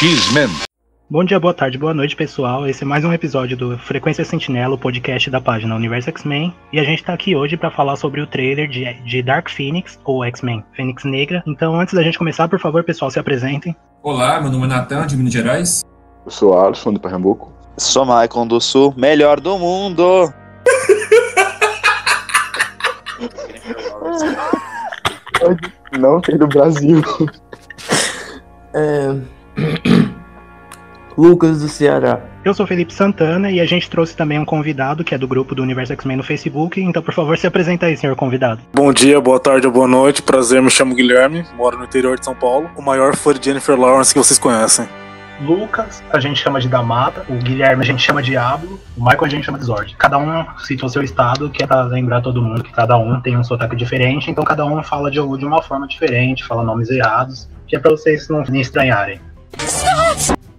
X-Men. Bom dia, boa tarde, boa noite, pessoal. Esse é mais um episódio do Frequência Sentinela, o podcast da página Universo X-Men. E a gente tá aqui hoje para falar sobre o trailer de, de Dark Phoenix, ou X-Men Fênix Negra. Então, antes da gente começar, por favor, pessoal, se apresentem. Olá, meu nome é Natan, de Minas Gerais. Eu sou Alisson, de Pernambuco. Sou Maicon do Sul, melhor do mundo. Não tem do Brasil. É... Lucas do Ceará. Eu sou Felipe Santana e a gente trouxe também um convidado que é do grupo do Universo X-Men no Facebook. Então, por favor, se apresenta aí, senhor convidado. Bom dia, boa tarde ou boa noite. Prazer, me chamo Guilherme, moro no interior de São Paulo. O maior fã de Jennifer Lawrence que vocês conhecem. Lucas, a gente chama de Damata, o Guilherme a gente chama de Diablo, o Michael a gente chama de Zord. Cada um cita o seu estado, que é pra lembrar todo mundo que cada um tem um sotaque diferente, então cada um fala de, de uma forma diferente, fala nomes errados, que é pra vocês não nem estranharem.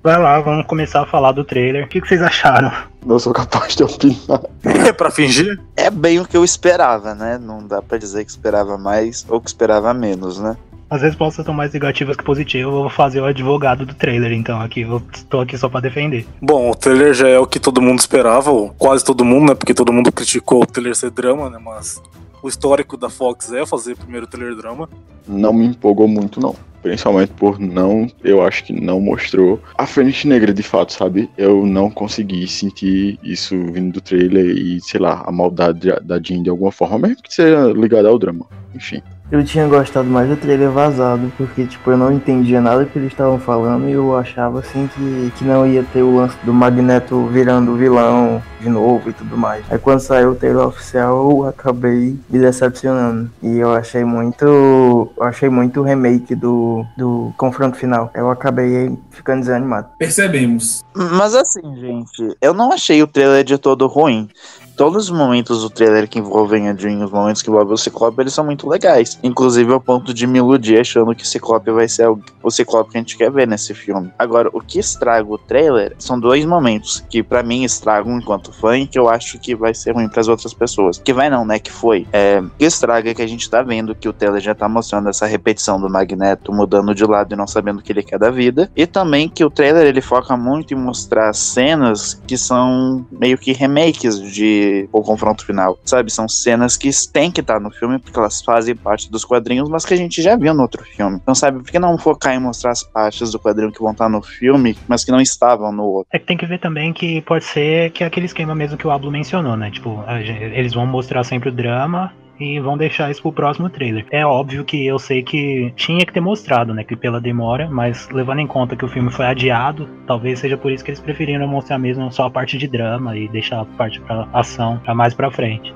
Vai lá, vamos começar a falar do trailer. O que, que vocês acharam? Não sou capaz de opinar. É pra fingir? É bem o que eu esperava, né? Não dá pra dizer que esperava mais ou que esperava menos, né? As respostas estão mais negativas que positivas. Eu vou fazer o advogado do trailer, então, aqui. Eu tô aqui só pra defender. Bom, o trailer já é o que todo mundo esperava, ou quase todo mundo, né? Porque todo mundo criticou o trailer ser drama, né? Mas o histórico da Fox é fazer primeiro trailer drama. Não me empolgou muito, não. Principalmente por não, eu acho que não mostrou a Fênix Negra de fato, sabe? Eu não consegui sentir isso vindo do trailer e, sei lá, a maldade da Jean de alguma forma, mesmo que seja ligada ao drama. Enfim. Eu tinha gostado mais do trailer vazado, porque tipo, eu não entendia nada que eles estavam falando e eu achava assim que, que não ia ter o lance do Magneto virando vilão de novo e tudo mais. Aí quando saiu o trailer oficial eu acabei me decepcionando. E eu achei muito. Eu achei muito remake do, do confronto final. Eu acabei ficando desanimado. Percebemos. Mas assim, gente, eu não achei o trailer de todo ruim. Todos os momentos do trailer que envolvem a Jean, os momentos que envolvem o Ciclope, eles são muito legais. Inclusive ao ponto de me iludir achando que o Ciclope vai ser o, Ciclope que a gente quer ver nesse filme. Agora, o que estraga o trailer são dois momentos que para mim estragam enquanto fã e que eu acho que vai ser ruim para as outras pessoas. Que vai não, né? Que foi. É, que estraga é que a gente tá vendo que o trailer já tá mostrando essa repetição do Magneto mudando de lado e não sabendo o que ele quer da vida. E também que o trailer ele foca muito em mostrar cenas que são meio que remakes de o confronto final, sabe? São cenas que têm que estar no filme porque elas fazem parte dos quadrinhos, mas que a gente já viu no outro filme. Então, sabe, por que não focar em mostrar as partes do quadrinho que vão estar no filme, mas que não estavam no outro? É que tem que ver também que pode ser que é aquele esquema mesmo que o Ablo mencionou, né? Tipo, gente- eles vão mostrar sempre o drama e vão deixar isso pro próximo trailer. É óbvio que eu sei que tinha que ter mostrado, né? Que pela demora, mas levando em conta que o filme foi adiado, talvez seja por isso que eles preferiram mostrar mesmo só a parte de drama e deixar a parte pra ação pra mais pra frente.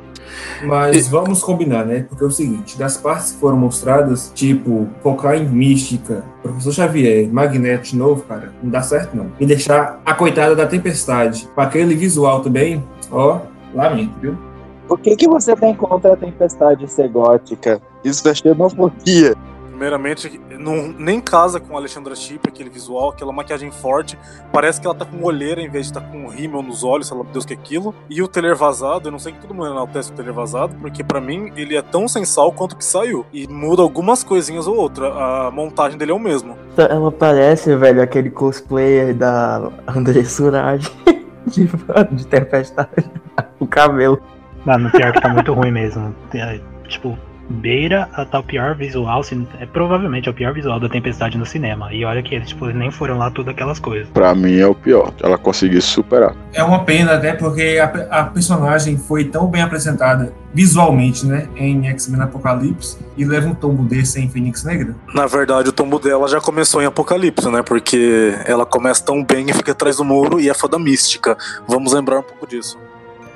Mas vamos combinar, né? Porque é o seguinte, das partes que foram mostradas, tipo, focar em mística, Professor Xavier, Magneto novo, cara, não dá certo não. E deixar a coitada da tempestade com aquele visual também, ó, lamento, viu? O que, que você tem contra a tempestade ser gótica? Isso é xenofobia. Primeiramente, não, nem casa com a Alexandra Chip, aquele visual, aquela maquiagem forte. Parece que ela tá com olheira em vez de estar tá com rímel nos olhos, sei lá Deus que é aquilo. E o trailer vazado, eu não sei que todo mundo enaltece o trailer vazado, porque pra mim ele é tão sensal quanto o que saiu. E muda algumas coisinhas ou outra. A montagem dele é o mesmo. Ela parece, velho, aquele cosplayer da André Suraj de, de Tempestade. o cabelo. Mano, pior que tá muito ruim mesmo. É, tipo, beira a tal pior visual, se- é provavelmente é o pior visual da Tempestade no cinema. E olha que eles tipo, nem foram lá tudo aquelas coisas. Pra mim é o pior. Ela conseguiu superar. É uma pena, até porque a, a personagem foi tão bem apresentada visualmente, né, em X-Men Apocalipse, e leva um tombo desse em Fênix Negra. Na verdade, o tombo dela já começou em Apocalipse, né? Porque ela começa tão bem e fica atrás do muro e é fã da mística. Vamos lembrar um pouco disso.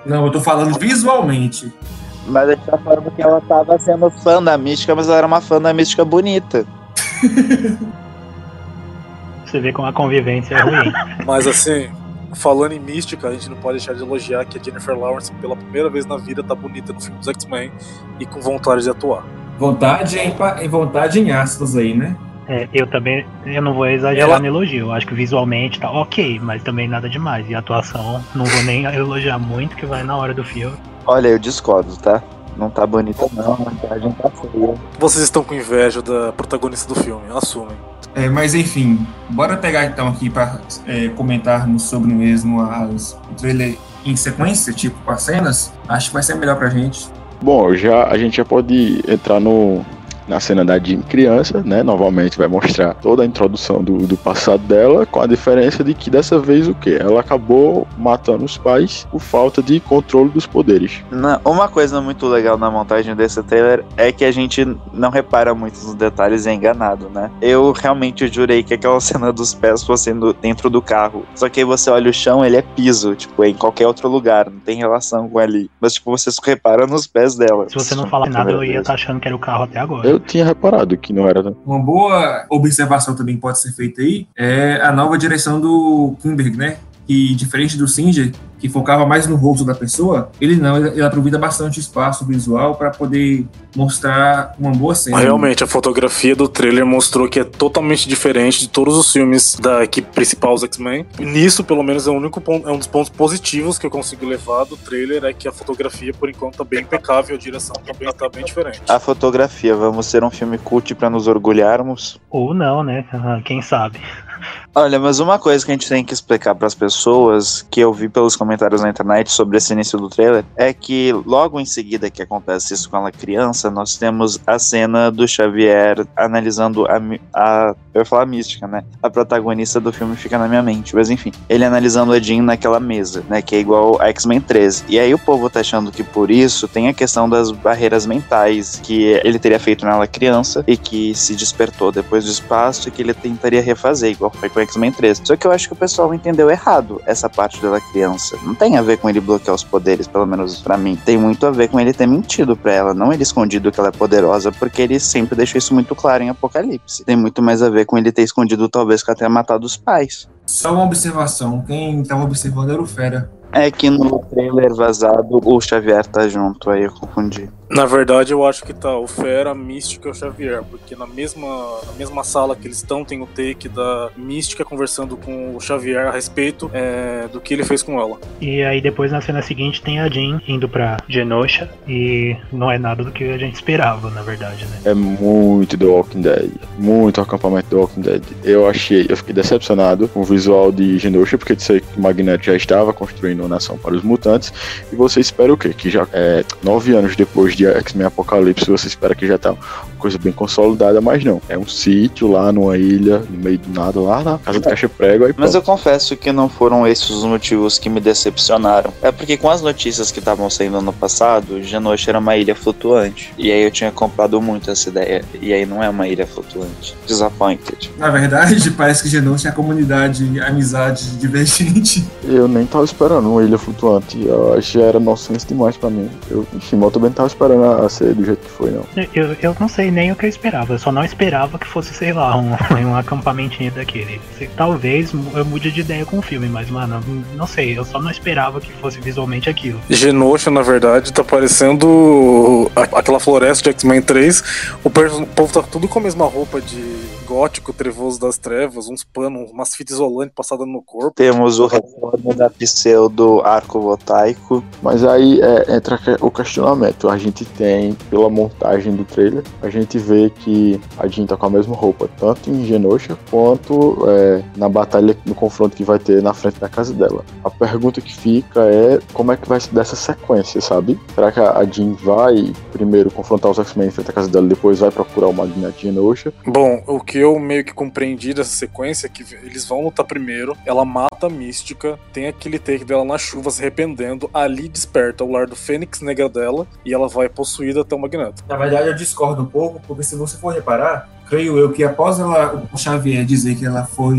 Não, eu tô falando visualmente. Mas a gente tá falando que ela tava sendo fã da mística, mas ela era uma fã da mística bonita. Você vê como a convivência é ruim. Mas assim, falando em mística, a gente não pode deixar de elogiar que a Jennifer Lawrence, pela primeira vez na vida, tá bonita no filme dos X-Men e com vontade de atuar. Vontade em, vontade em aspas aí, né? É, eu também, eu não vou exagerar Ela- no elogio. Eu acho que visualmente tá ok, mas também nada demais. E a atuação, não vou nem elogiar muito, que vai na hora do filme. Olha, eu discordo, tá? Não tá bonita não, a maquiagem tá feia. Vocês estão com inveja da protagonista do filme, assumem. É, mas enfim, bora pegar então aqui para comentarmos sobre mesmo as, o trailer em sequência, tipo com as cenas. Acho que vai ser melhor pra gente. Bom, já a gente já pode entrar no na cena da Jean criança, né? Novamente vai mostrar toda a introdução do, do passado dela, com a diferença de que dessa vez o que? Ela acabou matando os pais por falta de controle dos poderes. Na- uma coisa muito legal na montagem desse trailer é que a gente não repara muito nos detalhes e é enganado, né? Eu realmente jurei que aquela cena dos pés fosse no- dentro do carro. Só que aí você olha o chão, ele é piso, tipo, é em qualquer outro lugar, não tem relação com ali. Mas, tipo, você só repara nos pés dela. Se você não falar nada, eu ia estar achando que era o carro até agora. Eu tinha reparado que não era. Uma boa observação também pode ser feita aí é a nova direção do Kimberg, né? Que diferente do Singer, que focava mais no rosto da pessoa, ele não, ele, ele aproveita bastante espaço visual para poder mostrar uma boa cena. Realmente, a fotografia do trailer mostrou que é totalmente diferente de todos os filmes da equipe principal, os X-Men. Nisso, pelo menos, é, o único ponto, é um dos pontos positivos que eu consigo levar do trailer, é que a fotografia, por enquanto, tá bem impecável, a direção também tá bem diferente. A fotografia, vamos ser um filme cult pra nos orgulharmos? Ou não, né? Quem sabe? Olha, mas uma coisa que a gente tem que explicar para as pessoas, que eu vi pelos comentários na internet sobre esse início do trailer, é que logo em seguida que acontece isso com ela criança, nós temos a cena do Xavier analisando a, a eu ia falar mística, né? A protagonista do filme fica na minha mente, mas enfim, ele analisando a Jean naquela mesa, né? Que é igual a X-Men 13. E aí o povo tá achando que por isso tem a questão das barreiras mentais que ele teria feito nela criança e que se despertou depois do espaço e que ele tentaria refazer, igual foi com X-Men 3. Só que eu acho que o pessoal entendeu errado essa parte dela criança. Não tem a ver com ele bloquear os poderes, pelo menos pra mim. Tem muito a ver com ele ter mentido pra ela, não ele escondido que ela é poderosa, porque ele sempre deixou isso muito claro em Apocalipse. Tem muito mais a ver com ele ter escondido talvez que tenha matado os pais. Só uma observação, quem estava observando era o Fera. É que no trailer vazado o Xavier tá junto, aí eu confundi. Na verdade, eu acho que tá o Fera, a Mística e o Xavier, porque na mesma, na mesma sala que eles estão, tem o take da Mística conversando com o Xavier a respeito é, do que ele fez com ela. E aí depois na cena seguinte tem a Jean indo pra Genosha e não é nada do que a gente esperava, na verdade, né? É muito The Walking Dead. Muito acampamento The Walking Dead. Eu achei, eu fiquei decepcionado com o visual de Genosha, porque eu sei que o Magneto já estava construindo uma nação para os mutantes. E você espera o quê? Que já é nove anos depois de X-Men Apocalipse, você espera que já tá coisa bem consolidada, mas não. É um sítio lá numa ilha, no meio do nada, lá na casa do Caixa Prego. Aí Mas pronto. eu confesso que não foram esses os motivos que me decepcionaram. É porque com as notícias que estavam saindo no passado, Genosha era uma ilha flutuante. E aí eu tinha comprado muito essa ideia. E aí não é uma ilha flutuante. Disappointed. Na verdade, parece que Genou tinha comunidade, amizade divergente. Eu nem tava esperando uma ilha flutuante. Eu acho que já era nonsense demais pra mim. Eu, enfim, eu também tava esperando a a ser do jeito que foi, não. Eu, eu não sei nem o que eu esperava, eu só não esperava que fosse, sei lá, um, um acampamentinho daquele. Talvez eu mude de ideia com o filme, mas, mano, não sei, eu só não esperava que fosse visualmente aquilo. Genosha, na verdade, tá parecendo aquela floresta de X-Men 3. O, o povo tá tudo com a mesma roupa de gótico, trevoso das trevas, uns panos, umas fitas isolantes passadas no corpo. Temos o retorno da pseudo arco voltaico. Mas aí é, entra o questionamento. A gente tem, pela montagem do trailer, a gente vê que a Jean tá com a mesma roupa, tanto em Genosha quanto é, na batalha, no confronto que vai ter na frente da casa dela. A pergunta que fica é como é que vai ser dessa sequência, sabe? Será que a a Jean vai primeiro confrontar os X-Men em frente à casa dela, depois vai procurar o Magneto de Genosha? Bom, o que eu meio que compreendi dessa sequência que eles vão lutar primeiro, ela mata a mística, tem aquele take dela na chuva se arrependendo, ali desperta o lar do Fênix Negra dela e ela vai possuída até o Magneto. Na verdade, eu discordo um pouco, porque se você for reparar, creio eu que após ela, o Xavier dizer que ela foi.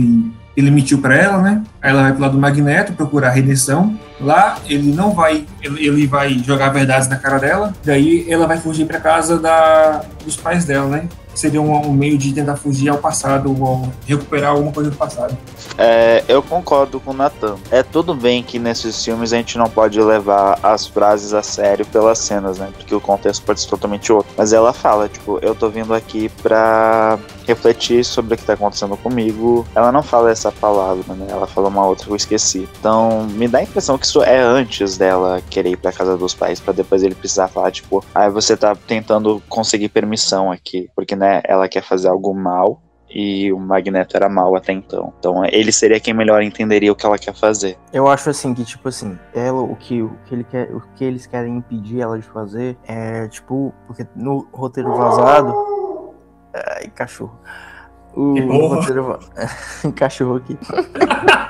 Ele mentiu pra ela, né? Aí ela vai pro lado do Magneto procurar a redenção. Lá ele não vai. Ele, ele vai jogar verdades na cara dela. Daí ela vai fugir pra casa da, dos pais dela, né? Seria um, um meio de tentar fugir ao passado ou recuperar alguma coisa do passado. É, eu concordo com o Nathan. É tudo bem que nesses filmes a gente não pode levar as frases a sério pelas cenas, né? Porque o contexto pode ser totalmente outro. Mas ela fala, tipo, eu tô vindo aqui pra refletir sobre o que tá acontecendo comigo. Ela não fala essa palavra, né? Ela fala uma outra que eu esqueci. Então, me dá a impressão que isso é antes dela querer ir pra casa dos pais, pra depois ele precisar falar, tipo, ah, você tá tentando conseguir permissão aqui, porque, né, ela quer fazer algo mal e o Magneto era mal até então. Então ele seria quem melhor entenderia o que ela quer fazer. Eu acho assim que, tipo assim, ela, o que, o que, ele quer, o que eles querem impedir ela de fazer é, tipo, porque no roteiro vazado. Ai, cachorro. O Que porra. roteiro cachorro aqui.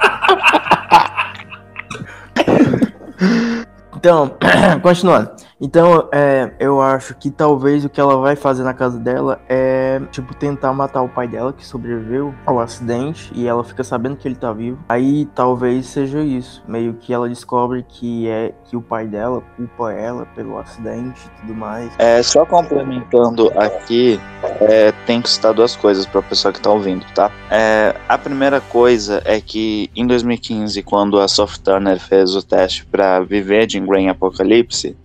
Então, continuando. Então, é, eu acho que talvez o que ela vai fazer na casa dela é, tipo, tentar matar o pai dela, que sobreviveu ao acidente, e ela fica sabendo que ele tá vivo. Aí talvez seja isso. Meio que ela descobre que é que o pai dela culpa ela pelo acidente e tudo mais. É, só complementando aqui, é, tem que citar duas coisas para a pessoa que tá ouvindo, tá? É, a primeira coisa é que em 2015, quando a Soft Turner fez o teste para viver de Grey em Apocalipse,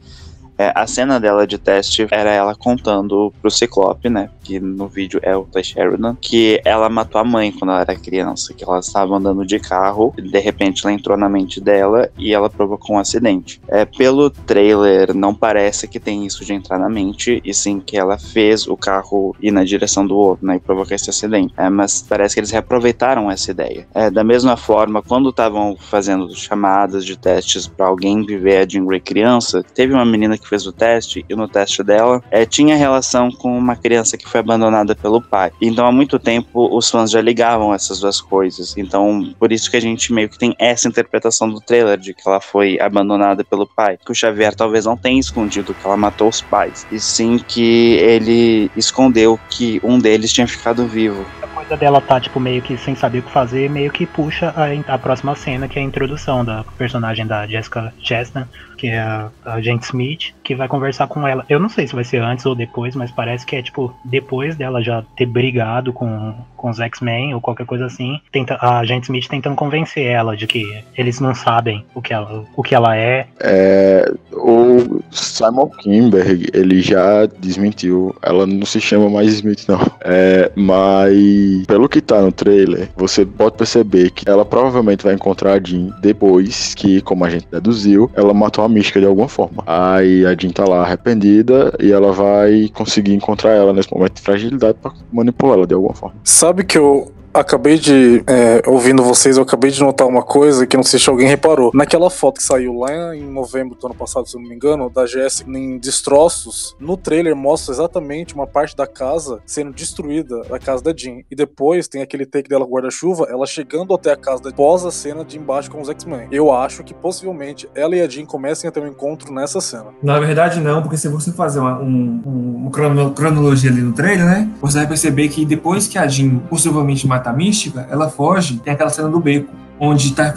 é, a cena dela de teste era ela contando pro Ciclope, né? Que no vídeo é o Ty Sheridan, que ela matou a mãe quando ela era criança, que ela estava andando de carro, de repente ela entrou na mente dela e ela provocou um acidente. É, pelo trailer, não parece que tem isso de entrar na mente, e sim que ela fez o carro ir na direção do outro, né? E provocar esse acidente. É, mas parece que eles reaproveitaram essa ideia. É, da mesma forma, quando estavam fazendo chamadas de testes para alguém viver a Jean criança, teve uma menina que fez o teste, e no teste dela é, tinha relação com uma criança que foi abandonada pelo pai. Então, há muito tempo, os fãs já ligavam essas duas coisas. Então, por isso que a gente meio que tem essa interpretação do trailer de que ela foi abandonada pelo pai. Que o Xavier talvez não tenha escondido que ela matou os pais, e sim que ele escondeu que um deles tinha ficado vivo. Coisa dela tá, tipo, meio que sem saber o que fazer, meio que puxa a, a próxima cena, que é a introdução da personagem da Jessica Chastain, que é a, a Smith, que vai conversar com ela. Eu não sei se vai ser antes ou depois, mas parece que é, tipo, depois dela já ter brigado com, com os X-Men ou qualquer coisa assim, tenta, a Agente Smith tentando convencer ela de que eles não sabem o que ela, o que ela é. É, o Simon Kimberg, ele já desmentiu. Ela não se chama mais Smith, não. É, mas, pelo que tá no trailer, você pode perceber que ela provavelmente vai encontrar a Jean depois que, como a gente deduziu, ela matou a mística de alguma forma. Aí a Jean tá lá arrependida e ela vai conseguir encontrar ela nesse momento de fragilidade pra manipular ela de alguma forma. Sabe que eu acabei de. é, ouvindo vocês, eu acabei de notar uma coisa que não sei se alguém reparou. Naquela foto que saiu lá em novembro do ano passado, se eu não me engano, da Jéssica em destroços, no trailer mostra exatamente uma parte da casa sendo destruída, a casa da Jean. E depois tem aquele take dela guarda-chuva, ela chegando até a casa da a cena de embaixo com os X-Men. Eu acho que possivelmente ela e a Jean comecem a ter um encontro nessa cena. Na verdade, não, porque se você fazer uma, um, um- uma crono- cronologia ali no trailer, né? Você vai perceber que depois que a Jean possivelmente mata mística, ela foge, tem aquela cena do beco, onde tá,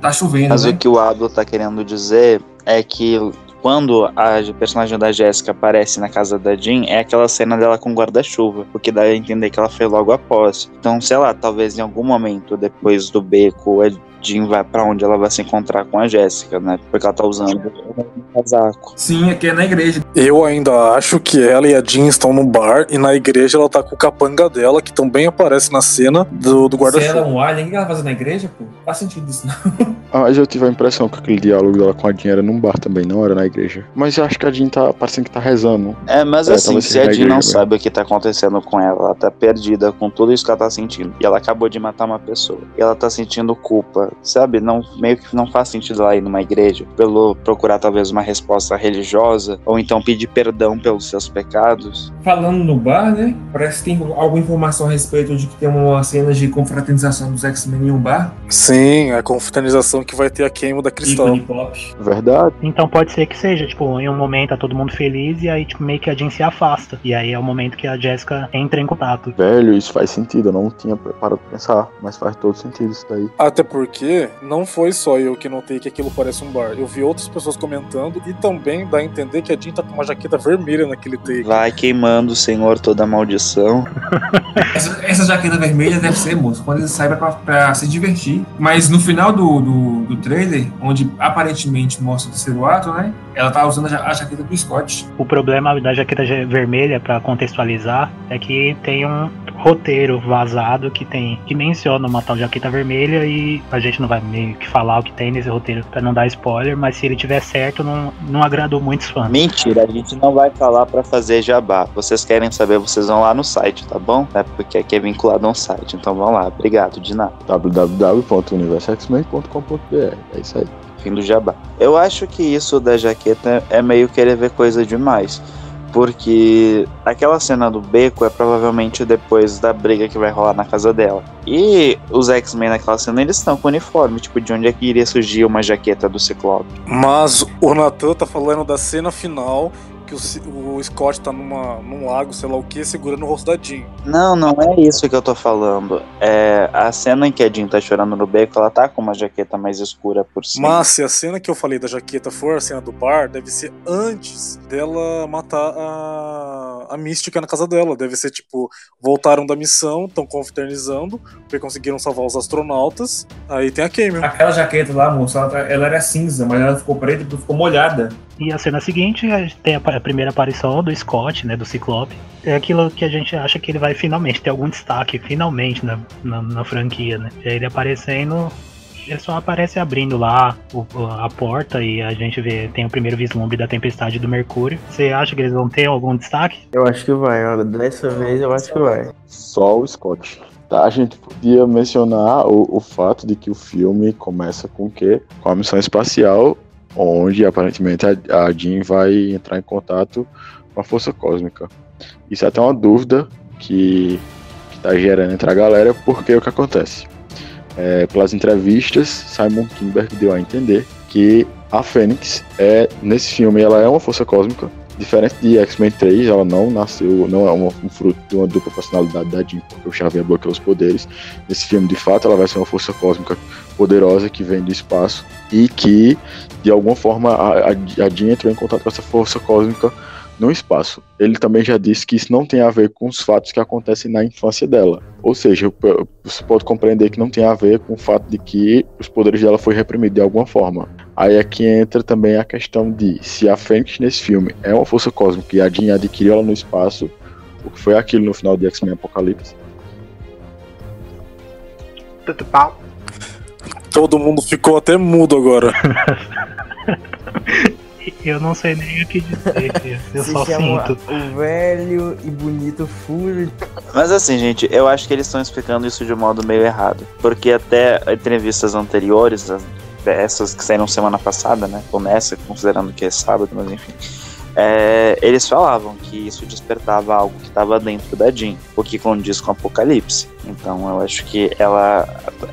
tá chovendo. Mas né? o que o Ablo tá querendo dizer é que quando a personagem da Jéssica aparece na casa da Jean, é aquela cena dela com guarda-chuva, porque dá a entender que ela foi logo após. Então, sei lá, talvez em algum momento depois do beco, Jean vai pra onde ela vai se encontrar com a Jéssica, né? Porque ela tá usando um casaco. Sim, aqui é na igreja. Eu ainda acho que ela e a Jean estão no bar e na igreja ela tá com o capanga dela, que também aparece na cena do, do Se ela é guarda-chuva. um alien, o que ela faz na igreja, pô? Faz sentido isso, não. Ah, mas eu tive a impressão que aquele diálogo dela com a Jean era num bar também, não era na igreja. Mas eu acho que a Jean tá parecendo que tá rezando. É, mas É, assim, se a Jean não sabe o que tá acontecendo com ela, ela tá perdida com tudo isso que ela tá sentindo. E ela acabou de matar uma pessoa. E ela tá sentindo culpa, sabe? Não, meio que não faz sentido ela ir numa igreja pelo procurar talvez uma resposta religiosa ou então pedir perdão pelos seus pecados. Falando no bar, né? Parece que tem alguma informação a respeito de que tem uma cena de confraternização dos X-Men em um bar. Sim, a confraternização que vai ter a queima da Cristal. Verdade. Então pode ser que seja, tipo, em um momento tá todo mundo feliz e aí, tipo, meio que a Jean se afasta. E aí é o momento que a Jessica entra em contato. Velho, isso faz sentido. Eu não tinha preparado pra pensar, mas faz todo sentido isso daí. Até porque HQ, não foi só eu que notei que aquilo parece um bar. Eu vi outras pessoas comentando e também dá a entender que a Jean tá com uma jaqueta vermelha naquele take. Vai queimando, Senhor, toda maldição. Essa, essa jaqueta vermelha deve ser, moço, quando ele sai pra, pra se divertir. Mas no final do, do, do trailer, onde aparentemente mostra o terceiro ato, né? Ela tá usando a, a jaqueta do Scott. O problema da jaqueta vermelha, pra contextualizar, é que tem um roteiro vazado que tem que menciona uma tal jaqueta vermelha e a gente não vai meio que falar o que tem nesse roteiro pra não dar spoiler, mas se ele tiver certo, não, não agradou muitos fãs. Mentira, a gente não vai falar pra fazer jabá. Vocês querem saber, vocês vão lá no site, tá bom? É porque aqui é vinculado a um site, então vão lá. Obrigado, de nada. www.universoxmen.com.br. É isso aí. Fim do jabá. Eu acho que isso da jaqueta é meio querer ver coisa demais. Porque aquela cena do beco é provavelmente depois da briga que vai rolar na casa dela. E os X-Men naquela cena, eles estão com uniforme. Tipo, de onde é que iria surgir uma jaqueta do Ciclope? Mas o Nathan tá falando da cena final que o, o Scott tá numa, num lago, sei lá o que, segurando o rosto da Jean. Não, não é isso que eu tô falando. É a cena em que a Jean tá chorando no beco, ela tá com uma jaqueta mais escura por cima. Mas se a cena que eu falei da jaqueta for a cena do bar, deve ser antes dela matar a, a mística na casa dela. Deve ser tipo, voltaram da missão, estão confraternizando, porque conseguiram salvar os astronautas. Aí tem a Camel. Aquela jaqueta lá, moço, ela, tá- ela era cinza, mas ela ficou preta porque ficou molhada. E a cena seguinte a gente tem a, primeira aparição do Scott, né, do Ciclope. É aquilo que a gente acha que ele vai finalmente ter algum destaque, finalmente, na, na, na franquia, né? É Ele aparecendo, ele só aparece abrindo lá o- a porta e a gente vê, tem o primeiro vislumbre da tempestade do Mercúrio. Você acha que eles vão ter algum destaque? Eu acho que vai, olha, dessa vez eu acho que vai. Só o Scott. Tá, a gente podia mencionar o, o fato de que o filme começa com o quê? Com a missão espacial, onde aparentemente a, a Jean vai entrar em contato com a força cósmica. Isso é até uma dúvida que, que tá gerando entre a galera, porque o que acontece? É, pelas entrevistas, Simon Kinberg deu a entender que a Fênix é, nesse filme, ela é uma força cósmica, Diferente de X-Men 3, ela não nasceu, não é um fruto de uma dupla personalidade da Jean, porque o Xavier bloqueou os poderes. Nesse filme, de fato, ela vai ser uma força cósmica poderosa que vem do espaço e que, de alguma forma, a, a, Jean entrou em contato com essa força cósmica no espaço. Ele também já disse que isso não tem a ver com os fatos que acontecem na infância dela. Ou seja, você pode compreender que não tem a ver com o fato de que os poderes dela foi reprimidos de alguma forma. Aí aqui entra também a questão de se a Fênix nesse filme é uma força cósmica e a Jean adquiriu ela no espaço, o que foi aquilo no final de X-Men Apocalipse. Tudo pau. Todo mundo ficou até mudo agora. Eu não sei nem o que dizer, filho. eu Se só sinto. o velho e bonito Fury. Mas assim, gente, eu acho que eles estão explicando isso de um modo meio errado. Porque até entrevistas anteriores, essas que saíram semana passada, né? Nessa, considerando que é sábado, mas enfim. é, eles falavam que isso despertava algo que estava dentro da Jean, o que condiz com o Apocalipse. Então eu acho que ela.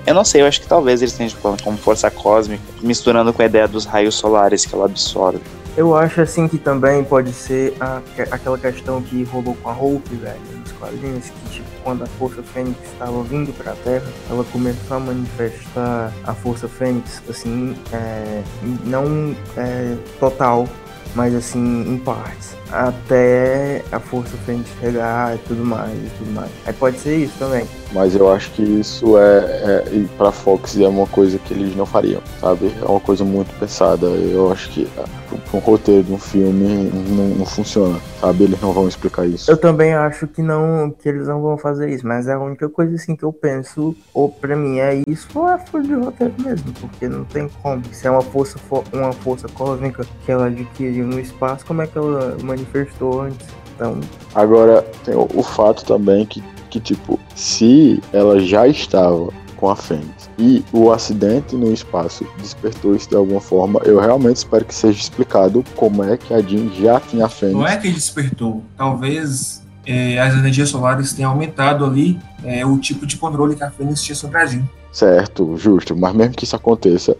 Eu não sei, eu acho que talvez eles tenham falando como força cósmica, misturando com a ideia dos raios solares que ela absorve. Eu acho assim que também pode ser a- aquela questão que rolou com a Hope, velho, nos quadrinhos, que tipo, quando a Força Fênix estava vindo pra Terra, ela começou a manifestar a Força Fênix, assim, é, não é, total, mas assim, em partes. Até a Força Fênix chegar e tudo mais, e tudo mais. Aí pode ser isso também. Mas eu acho que isso é, é pra Fox é uma coisa que eles não fariam, sabe? É uma coisa muito pensada. Eu acho que ah, um roteiro de um filme não, não funciona, sabe? Eles não vão explicar isso. Eu também acho que não, que eles não vão fazer isso, mas é a única coisa assim que eu penso, ou pra mim é isso, ou é fora de roteiro mesmo, porque não tem como. Se é uma força, fo- uma força cósmica que ela adquiriu no espaço, como é que ela manifestou antes? Então, Agora, tem o, o fato também que, que, tipo, se ela já estava com a Fênix e o acidente no espaço despertou isso de alguma forma, eu realmente espero que seja explicado como é que a Jean já tinha a Fênix. Não é que ele despertou. Talvez é, as energias solares tenham aumentado ali é, o tipo de controle que a Fênix tinha sobre a Jean. Certo, justo. Mas mesmo que isso aconteça,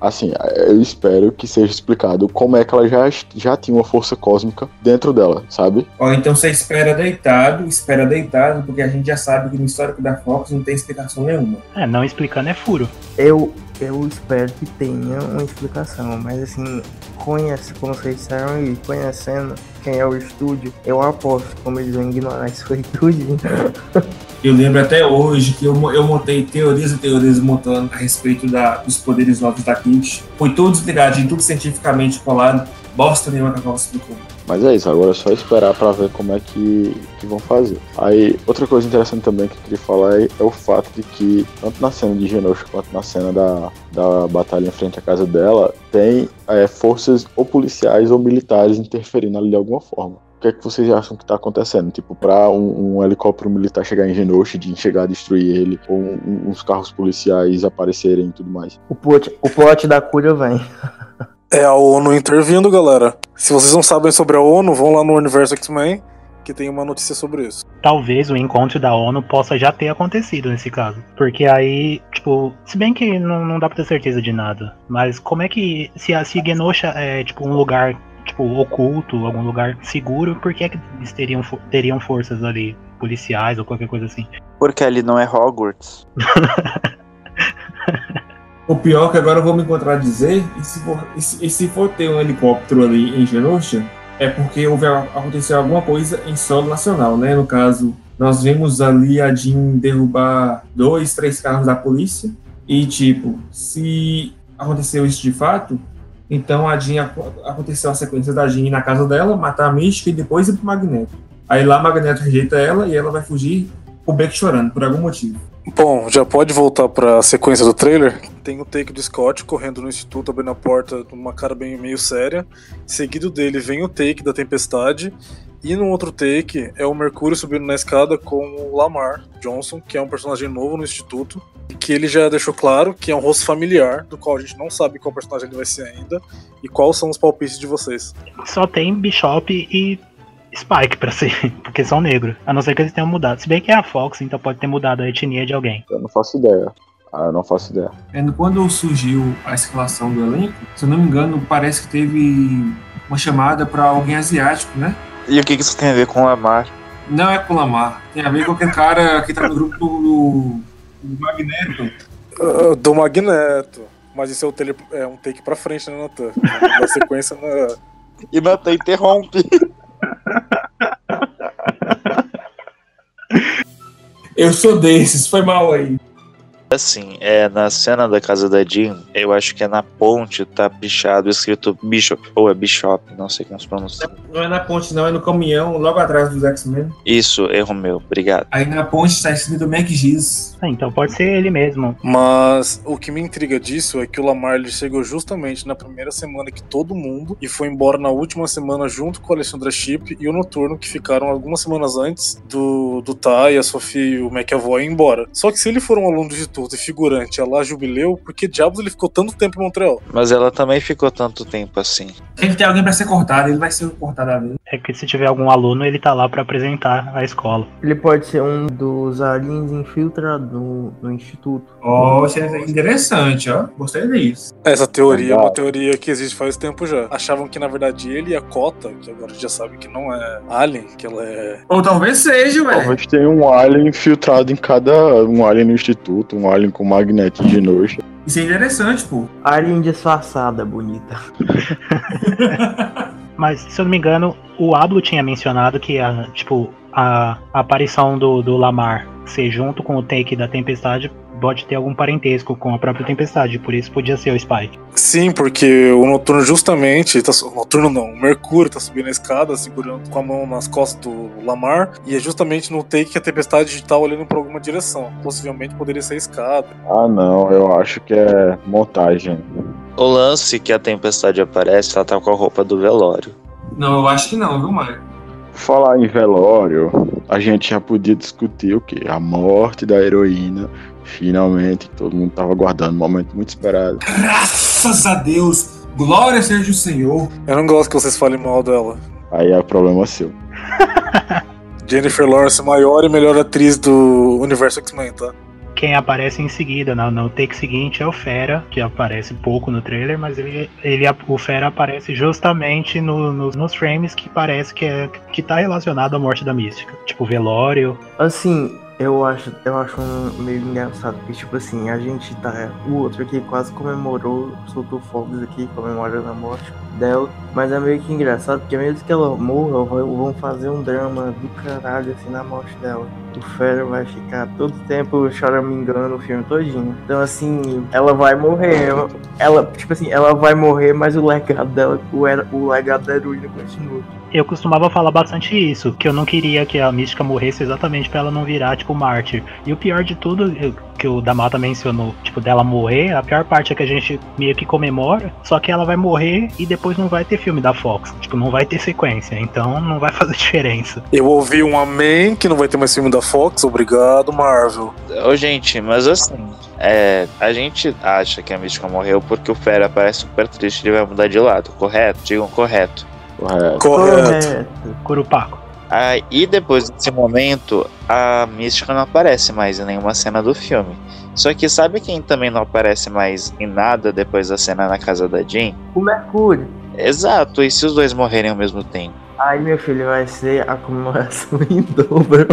assim, eu espero que seja explicado como é que ela já, já tinha uma força cósmica dentro dela, sabe? Ó, então você espera deitado, espera deitado, porque a gente já sabe que no histórico da Fox não tem explicação nenhuma. É, não explicando é furo. eu eu espero que tenha uma explicação, mas assim, conhece, como vocês disseram aí, conhecendo quem é o estúdio, eu aposto como eles vão ignorar isso foi tudo. Eu lembro até hoje que eu, eu montei teorias e teorias montando a respeito da, dos poderes novos da Kit. Foi tudo explicadinho, tudo cientificamente colado. Bosta nenhuma que a explicou. Mas é isso, agora é só esperar pra ver como é que, que vão fazer. Aí, outra coisa interessante também que eu queria falar é, é o fato de que, tanto na cena de Genosha quanto na cena da, da batalha em frente à casa dela, tem é, forças ou policiais ou militares interferindo ali de alguma forma. O que é que vocês acham que tá acontecendo? Tipo, pra um, um helicóptero militar chegar em Genosha, de chegar a destruir ele, ou um- uns carros policiais aparecerem e tudo mais. O plot, o plot da cura vem. É a ONU intervindo, galera. Se vocês não sabem sobre a ONU, vão lá no Universo X-Men, que tem uma notícia sobre isso. Talvez o encontro da ONU possa já ter acontecido nesse caso. Porque aí, tipo, se bem que não, não dá pra ter certeza de nada. Mas como é que. Se a se Genosha é tipo um lugar tipo oculto, algum lugar seguro, por que, é que eles teriam, teriam forças ali? Policiais ou qualquer coisa assim. Porque ali não é Hogwarts. O pior é que agora eu vou me contradizer, e se for, e se, e se for ter um helicóptero ali em Genosha, é porque houve, aconteceu alguma coisa em solo nacional, né? No caso, nós vimos ali a Jean derrubar dois, três carros da polícia, e tipo, se aconteceu isso de fato, então a Jean, aco- aconteceu a sequência da Jean na casa dela, matar a Mística e depois ir pro Magneto. Aí lá o Magneto rejeita ela e ela vai fugir o Beck chorando, por algum motivo. Bom, já pode voltar pra sequência do trailer. Tem o take do Scott correndo no instituto, abrindo a porta com uma cara bem meio séria. Seguido dele vem o take da Tempestade. E no outro take é o Mercúrio subindo na escada com o Lamar Johnson, que é um personagem novo no instituto. Que ele já deixou claro que é um rosto familiar, do qual a gente não sabe qual personagem ele vai ser ainda. E quais são os palpites de vocês. Só tem Bishop e Spike pra ser, porque são negros. A não ser que eles tenham mudado. Se bem que é a Fox, então pode ter mudado a etnia de alguém. Eu não faço ideia. Ah, eu não faço ideia. É, quando surgiu a escalação do elenco, se eu não me engano, parece que teve uma chamada para alguém asiático, né? E o que que isso tem a ver com o Lamar? Não é com o Lamar. Tem a ver com aquele cara que tá no grupo do, do Magneto. Ah, do Magneto. Mas isso é, o tele- é um take pra frente, né, Natan? Da sequência na. E Natan interrompe. Eu sou desses, foi mal aí. Assim, é na cena da casa da Jean, eu acho que é na ponte, tá pichado, escrito Bishop, ou é Bishop, não sei como se pronuncia. Não é na ponte, não, é no caminhão, logo atrás dos X-Men. Isso, erro meu, obrigado. Aí na ponte tá escrito Mac Giz. Ah, então pode ser ele mesmo. Mas o que me intriga disso é que o Lamar ele chegou justamente na primeira semana que todo mundo e foi embora na última semana junto com a Alexandra Chip e o Noturno, que ficaram algumas semanas antes do, do Ty, a Sofia e o McAvoy ir embora. Só que se ele for um aluno do Instituto e figurante a lá jubileu, por que diabos ele ficou tanto tempo em Montreal? Mas ela também ficou tanto tempo assim. Tem que ter alguém pra ser cortado, ele vai ser cortado a vez. É que se tiver algum aluno, ele tá lá pra apresentar a escola. Ele pode ser um dos aliens infiltrados no, no instituto. Ó, isso é interessante, ó. Gostei disso. Essa teoria é uma teoria que existe faz tempo já. Achavam que na verdade ele e a Cota, que agora a gente já sabe que não é Alien, que ela é. Ou talvez seja, velho. Talvez tenha um alien infiltrado em cada. Um alien no instituto, um alien com magneto de Genosha. Isso é interessante, pô. Alien disfarçada, bonita. Mas, se eu não me engano, o Ablo tinha mencionado que a, tipo, a, a aparição do, do Lamar ser junto com o take da Tempestade pode ter algum parentesco com a própria Tempestade, por isso podia ser o Spike. Sim, porque o Noturno justamente. Tá, o Noturno não, o Mercúrio tá subindo a escada, segurando com a mão nas costas do Lamar. E é justamente no take que a tempestade tá olhando pra alguma direção. Possivelmente poderia ser a escada. Ah, não, eu acho que é montagem. O lance que a tempestade aparece, ela tá com a roupa do velório. Não, eu acho que não, viu, Mário? Falar em velório, a gente já podia discutir o quê? A morte da heroína. Finalmente, todo mundo tava aguardando um momento muito esperado. Graças a Deus! Glória seja o Senhor! Eu não gosto que vocês falem mal dela. Aí é problema seu. Jennifer Lawrence, maior e melhor atriz do universo X-Men, tá? Quem aparece em seguida, no, no take seguinte, é o Fera, que aparece pouco no trailer, mas ele, ele o Fera aparece justamente no- no- nos frames que parece que, é, que tá relacionado à morte da Mística. Tipo, velório. Assim, Eu acho, eu acho meio engraçado, porque tipo assim, a gente tá. O outro aqui quase comemorou, soltou fogos aqui, comemorando a morte dela. Mas é meio que engraçado, porque mesmo que ela morra, vão fazer um drama do caralho assim na morte dela. O Fera vai ficar todo tempo choramingando o filme todinho. Então assim, ela vai morrer. Ela, tipo assim, ela vai morrer, mas o legado dela, o, era- o legado da heroína continua. Eu costumava falar bastante isso, que eu não queria que a mística morresse exatamente pra ela não virar, tipo, mártir. E o pior de tudo, eu- que o Damata mencionou, tipo, dela morrer, a pior parte é que a gente meio que comemora, só que ela vai morrer e depois não vai ter filme da Fox. Tipo, não vai ter sequência, então não vai fazer diferença. Eu ouvi um amém que não vai ter mais filme da Fox. Obrigado, Marvel. Ô, gente, mas assim, é, a gente acha que a Mística morreu porque o Fera parece super triste e ele vai mudar de lado, correto? Digam correto. Correto. Correto. Curupaco. E depois desse momento, a Mística não aparece mais em nenhuma cena do filme. Só que sabe quem também não aparece mais em nada depois da cena na casa da Jean? O Mercúrio. Exato, e se os dois morrerem ao mesmo tempo? Aí, meu filho, vai ser a comemoração em dobro.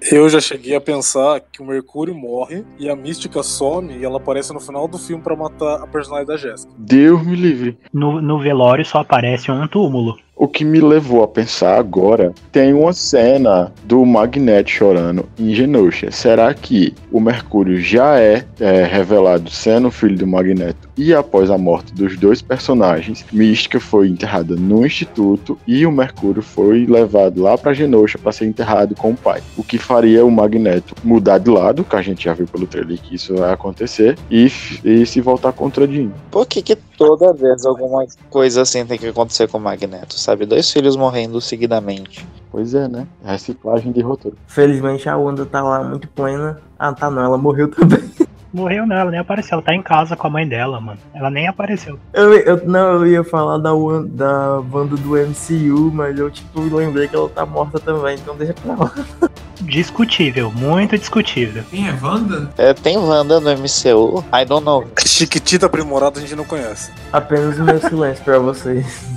Eu já cheguei a pensar que o Mercúrio morre e a Mística some e ela aparece no final do filme pra matar a personagem da Jéssica. Deus me livre. No, no velório só aparece um túmulo. O que me levou a pensar agora, tem uma cena do Magneto chorando em Genosha. Será que o Mercúrio já é, é, revelado sendo filho do Magneto? E após a morte dos dois personagens, Mística foi enterrada no instituto e o Mercúrio foi levado lá para Genosha para ser enterrado com o pai. O que faria o Magneto mudar de lado, que a gente já viu pelo trailer que isso vai acontecer, e, e se voltar contra Jean. Por que, que toda vez alguma coisa assim tem que acontecer com o Magneto, sabe? Dois filhos morrendo seguidamente. Pois é, né? Reciclagem de roteiro. Felizmente a Wanda tá lá muito plena. Ah, tá não, ela morreu também. Morreu não, ela nem apareceu. Ela tá em casa com a mãe dela, mano. Ela nem apareceu. Eu, eu- não, eu ia falar da Wanda, da Wanda do MCU, mas eu tipo lembrei que ela tá morta também, então deixa pra lá. Discutível, muito discutível. Quem é Wanda? É, tem Wanda no MCU? I don't know. Chiquitita aprimorada a gente não conhece. Apenas o meu silêncio pra vocês.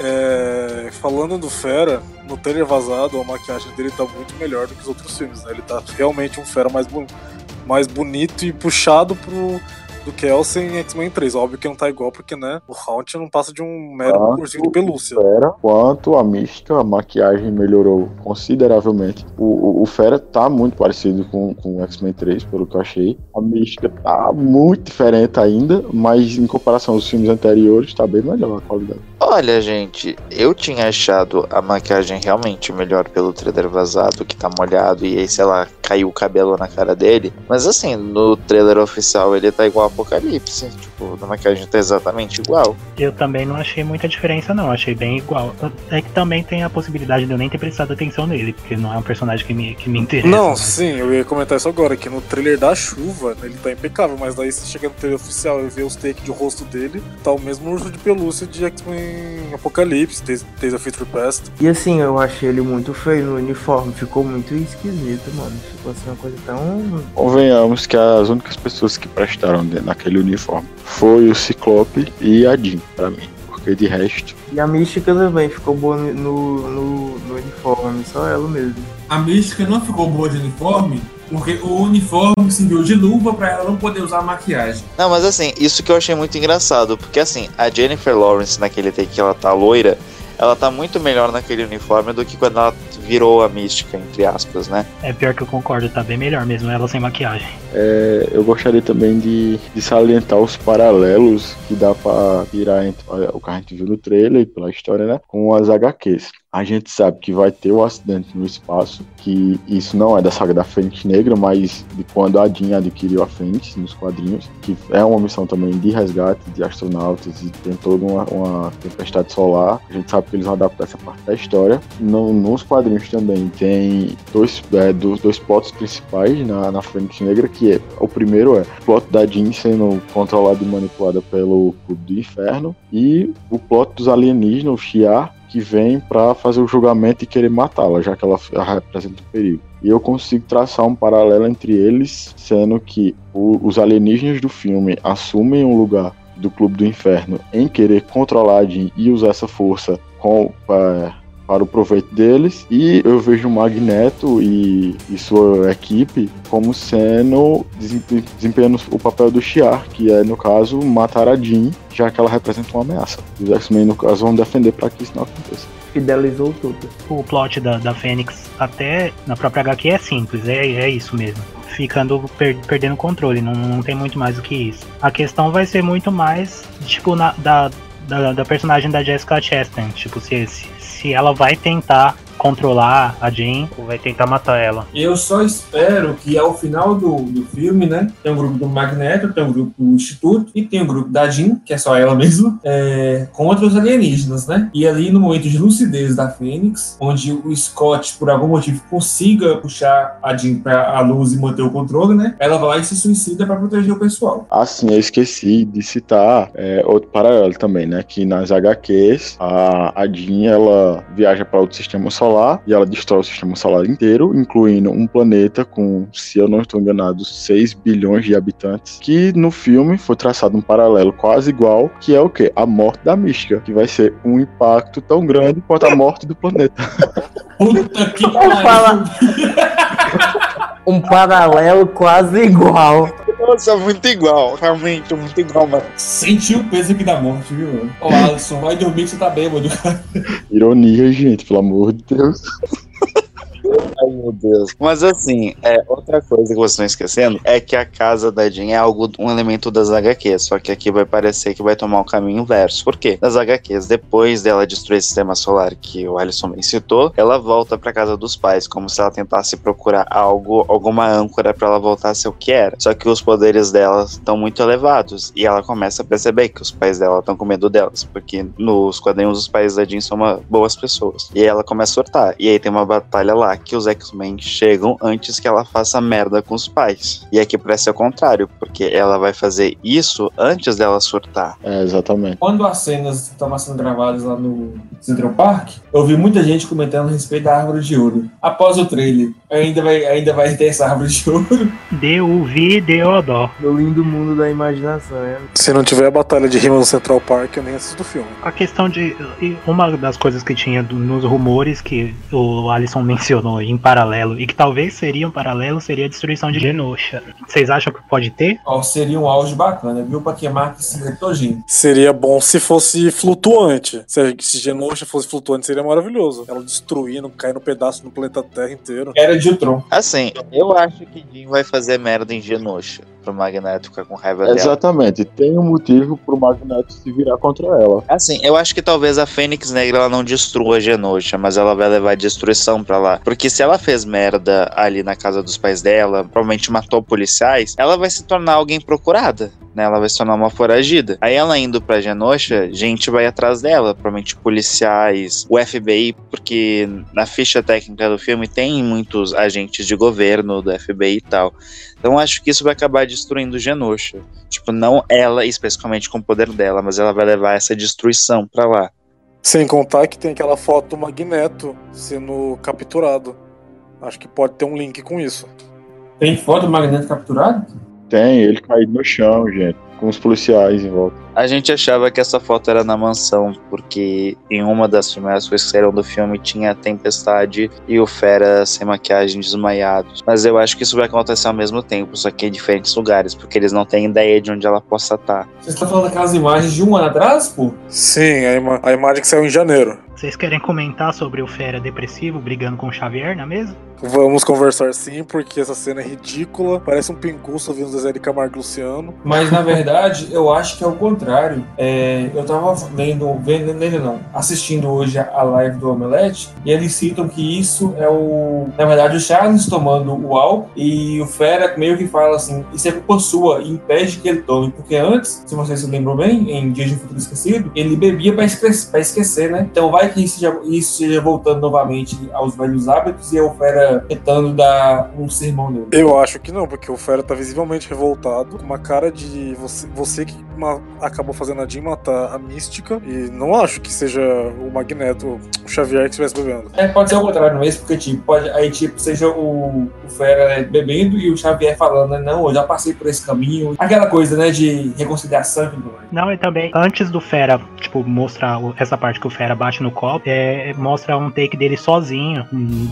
É, falando do Fera, no trailer vazado, a maquiagem dele tá muito melhor do que os outros filmes, né? Ele tá realmente um Fera mais, mais bonito e puxado pro do Kelsen em X-Men 3. Óbvio que não tá igual, porque, né, o Haunt não passa de um mero Ah, ursinho de pelúcia. Fera, quanto a mística, a maquiagem melhorou consideravelmente. O, o, o Fera tá muito parecido com, com o X-Men 3, pelo que eu achei. A mística tá muito diferente ainda, mas em comparação aos filmes anteriores, tá bem melhor a qualidade. Olha, gente, eu tinha achado a maquiagem realmente melhor pelo trailer vazado, que tá molhado e aí, sei lá, caiu o cabelo na cara dele. Mas assim, no trailer oficial ele tá igual Apocalipse. Tipo, a maquiagem tá exatamente igual. Eu também não achei muita diferença, não. Achei bem igual. É que também tem a possibilidade de eu nem ter prestado atenção nele, porque não é um personagem que me, que me interessa. Não, mas- sim, eu ia comentar isso agora, que no trailer da chuva ele tá impecável, mas daí você chega no trailer oficial e vê os takes de rosto dele, tá o mesmo urso de pelúcia de X-Men Apocalipse, Days Days of Future Past. E assim, eu achei ele muito feio no uniforme, ficou muito esquisito, mano. Ficou assim uma coisa tão. Convenhamos que as únicas pessoas que prestaram naquele uniforme foi o Ciclope e a Jean, pra mim. Porque de resto, E a mística também ficou boa no, no, no uniforme, só ela mesmo. A mística não ficou boa de uniforme, porque o uniforme serviu de luva pra ela não poder usar maquiagem. Não, mas assim, isso que eu achei muito engraçado, porque assim, a Jennifer Lawrence naquele take que ela tá loira, ela tá muito melhor naquele uniforme do que quando ela virou a mística, entre aspas, né? É pior que eu concordo, tá bem melhor mesmo ela sem maquiagem. é, eu gostaria também de, de salientar os paralelos que dá pra virar entre olha, o que a gente viu no trailer, pela história, né? Com as HQs. A gente sabe que vai ter o acidente no espaço, que isso não é da saga da Fênix Negra, mas de quando a Jean adquiriu a Fênix nos quadrinhos, que é uma missão também de resgate de astronautas e tem toda uma, uma tempestade solar. A gente sabe que eles vão adaptar essa parte da história. No- nos quadrinhos também tem dois, é, dos dois plots principais na, na Fênix Negra, que é o primeiro é o plot da Jean sendo controlada e manipulada pelo Clube do Inferno, e o plot dos alienígenas, o Shi'ar, que vem pra fazer o julgamento e querer matá-la, já que ela representa um perigo. E eu consigo traçar um paralelo entre eles, sendo que o- os alienígenas do filme assumem um lugar do Clube do Inferno em querer controlar a Jean e usar essa força com, é, para o proveito deles. E eu vejo o Magneto e, e sua equipe como sendo desempe- desempenhando o papel do Shiar, que é, no caso, matar a Jean, já que ela representa uma ameaça. Os X-Men, no caso, vão defender para que isso não aconteça. Fidelizou tudo. O plot da, da Fênix, até na própria HQ, é simples, é, é isso mesmo. Ficando per- perdendo controle, não, não tem muito mais do que isso. A questão vai ser muito mais, tipo, na- da, da, da personagem da Jessica Chastain. Tipo, se, se, se ela vai tentar controlar a Jean ou vai tentar matar ela. Eu só espero que ao final do, do filme, né? Tem um grupo do Magneto, tem um grupo do Instituto e tem um grupo da Jean, que é só ela mesma, é, com outros alienígenas, né? E ali no momento de lucidez da Fênix, onde o Scott, por algum motivo, consiga puxar a Jean pra a luz e manter o controle, né? Ela vai lá e se suicida pra proteger o pessoal. Assim, eu esqueci de citar é, outro paralelo também, né? Que nas HQs, a, a Jean, ela viaja para outro sistema solar e ela destrói o sistema solar inteiro, incluindo um planeta com, se eu não estou enganado, 6 bilhões de habitantes, que no filme foi traçado um paralelo quase igual, que é o quê? A morte da Mística, que vai ser um impacto tão grande quanto a morte do planeta. Puta que fala- Um paralelo quase igual. Nossa, muito igual, realmente, muito igual, mano. Sentiu o peso aqui da morte, viu? mano? Ô, Alisson, vai dormir que você tá bêbado. Ironia, gente, pelo amor de Deus. Ai, meu Deus. Mas assim, é, outra coisa que vocês estão esquecendo é que a casa da Jean é algo, um elemento das HQs, só que aqui vai parecer que vai tomar o caminho inverso. Por quê? Nas HQs, depois dela destruir o sistema solar que o Alisson bem citou, ela volta pra casa dos pais, como se ela tentasse procurar algo, alguma âncora pra ela voltar a ser o que era. Só que os poderes dela estão muito elevados e ela começa a perceber que os pais dela estão com medo delas, porque nos quadrinhos os pais da Jean são boas pessoas. E ela começa a surtar. E aí tem uma batalha lá que os X-Men chegam antes que ela faça merda com os pais. E aqui parece ser o contrário, porque ela vai fazer isso antes dela surtar. É, exatamente. Quando as cenas estavam sendo gravadas lá no Central Park, eu vi muita gente comentando a respeito da árvore de ouro. Após o trailer, ainda vai, ainda vai ter essa árvore de ouro. D-U-V D-O-Dó. No lindo mundo da imaginação, é. Se não tiver a batalha de rima no Central Park, eu nem assisto o filme. A questão de. Uma das coisas que tinha do- nos rumores que o Alisson mencionou em paralelo, e que talvez seria um paralelo, seria a destruição de Genosha. Vocês acham que pode ter? Ó, seria um auge bacana, viu? Pra queimar esse retorginho. Seria bom se fosse flutuante. Se, se Genosha fosse flutuante, seria maravilhoso. Ela destruindo, caindo pedaço no planeta Terra inteiro. Era de Ultron. Assim, eu acho que Jean vai fazer merda em Genosha, pro Magneto ficar com raiva dela. Exatamente. Tem um motivo pro Magneto se virar contra ela. Assim, eu acho que talvez a Fênix Negra ela não destrua Genosha, mas ela vai levar destruição pra lá. Porque se ela fez merda ali na casa dos pais dela, provavelmente matou policiais, ela vai se tornar alguém procurada. Né, ela vai se tornar uma foragida. Aí ela indo pra Genosha, gente vai atrás dela, provavelmente policiais, o FBI, porque na ficha técnica do filme tem muitos agentes de governo do FBI e tal. Então acho que isso vai acabar destruindo Genosha. Tipo, não ela especificamente com o poder dela, mas ela vai levar essa destruição pra lá. Sem contar que tem aquela foto do Magneto sendo capturado. Acho que pode ter um link com isso. Tem foto do Magneto capturado? Tem ele caído no chão, gente, com os policiais em volta. A gente achava que essa foto era na mansão, porque em uma das primeiras coisas que saíram do filme tinha a tempestade e o Fera sem maquiagem desmaiados. Mas eu acho que isso vai acontecer ao mesmo tempo, só que em diferentes lugares, porque eles não têm ideia de onde ela possa estar. Vocês estão falando daquelas imagens de um ano atrás, pô? Sim, a, ima- a imagem que saiu em janeiro. Vocês querem comentar sobre o Fera depressivo brigando com o Xavier na mesa? Vamos conversar sim, porque essa cena é ridícula. Parece um pinguço ouvindo o Zezé de Camargo e Luciano. Mas na verdade, eu acho que é o contrário. É, eu tava lendo, vendo, lendo não, assistindo hoje a, live do Omelete, e eles citam que isso é o. Na verdade, o Charles tomando o álcool e o Fera meio que fala assim: isso é culpa sua e impede que ele tome. Porque antes, se vocês se lembram bem, em Dias de um Futuro Esquecido, ele bebia pra esquecer, pra esquecer né? Então vai que isso seja, isso seja voltando novamente aos velhos hábitos e é o Fera tentando dar um sermão nele. Eu acho que não, porque o Fera tá visivelmente revoltado, com uma cara de você, você que uma, acabou fazendo a Jean matar a Mística. E não acho que seja o Magneto, o Xavier que estivesse bebendo. É, pode ser o contrário mesmo, porque tipo, pode, aí tipo, seja o, o Fera né, bebendo e o Xavier falando, né, não, eu já passei por esse caminho. Aquela coisa, né, de reconciliação e tudo mais. Não, e também, antes do Fera, tipo, mostrar essa parte que o Fera bate no copo, é, mostra um take dele sozinho,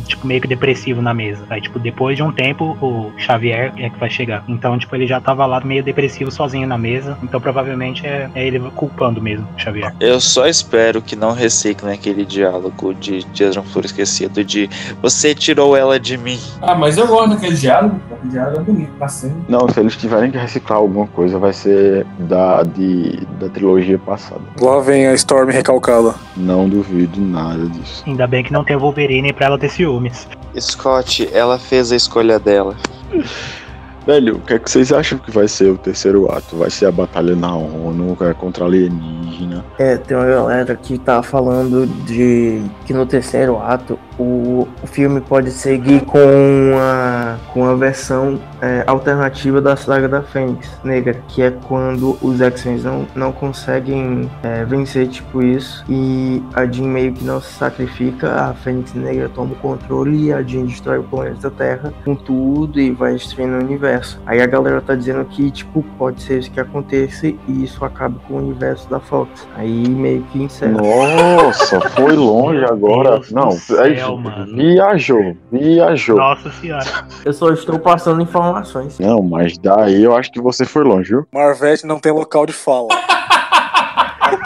tipo, meio que depressivo na mesa. Aí, tipo, depois de um tempo, o Xavier é que vai chegar. Então, tipo, ele já tava lá meio depressivo sozinho na mesa. Então, provavelmente é, é ele culpando mesmo o Xavier. Eu só espero que não reciclem aquele diálogo de Dias de um Futuro Esquecido de você tirou ela de mim. Ah, mas eu gosto daquele diálogo, aquele diálogo é bonito, tá sendo. Não, se eles tiverem que reciclar alguma coisa, vai ser da, de, da trilogia passada. Lá vem a Storm recalcada. Não duvido nada disso. Ainda bem que não tem o Wolverine pra ela ter ciúmes. Scott, ela fez a escolha dela. Velho, o que, é que vocês acham que vai ser o terceiro ato? Vai ser a batalha na ONU contra alienígena? É, tem uma galera que tá falando de que no terceiro ato o, o filme pode seguir com uma, com uma versão é, alternativa da saga da Fênix Negra, que é quando os X-Men não, não conseguem é, vencer tipo isso e a Jean meio que não se sacrifica, a Fênix Negra toma o controle e a Jean destrói o planeta Terra com tudo e vai destruindo o universo. Aí a galera tá dizendo que tipo pode ser isso que aconteça e isso acaba com o universo da Fox. Aí meio que encerra. Nossa, foi longe agora. Deus Não, céu, aí, viajou, viajou. Nossa senhora. Eu só estou passando informações. Não, mas daí eu acho que você foi longe, viu? Marvete não tem local de fala.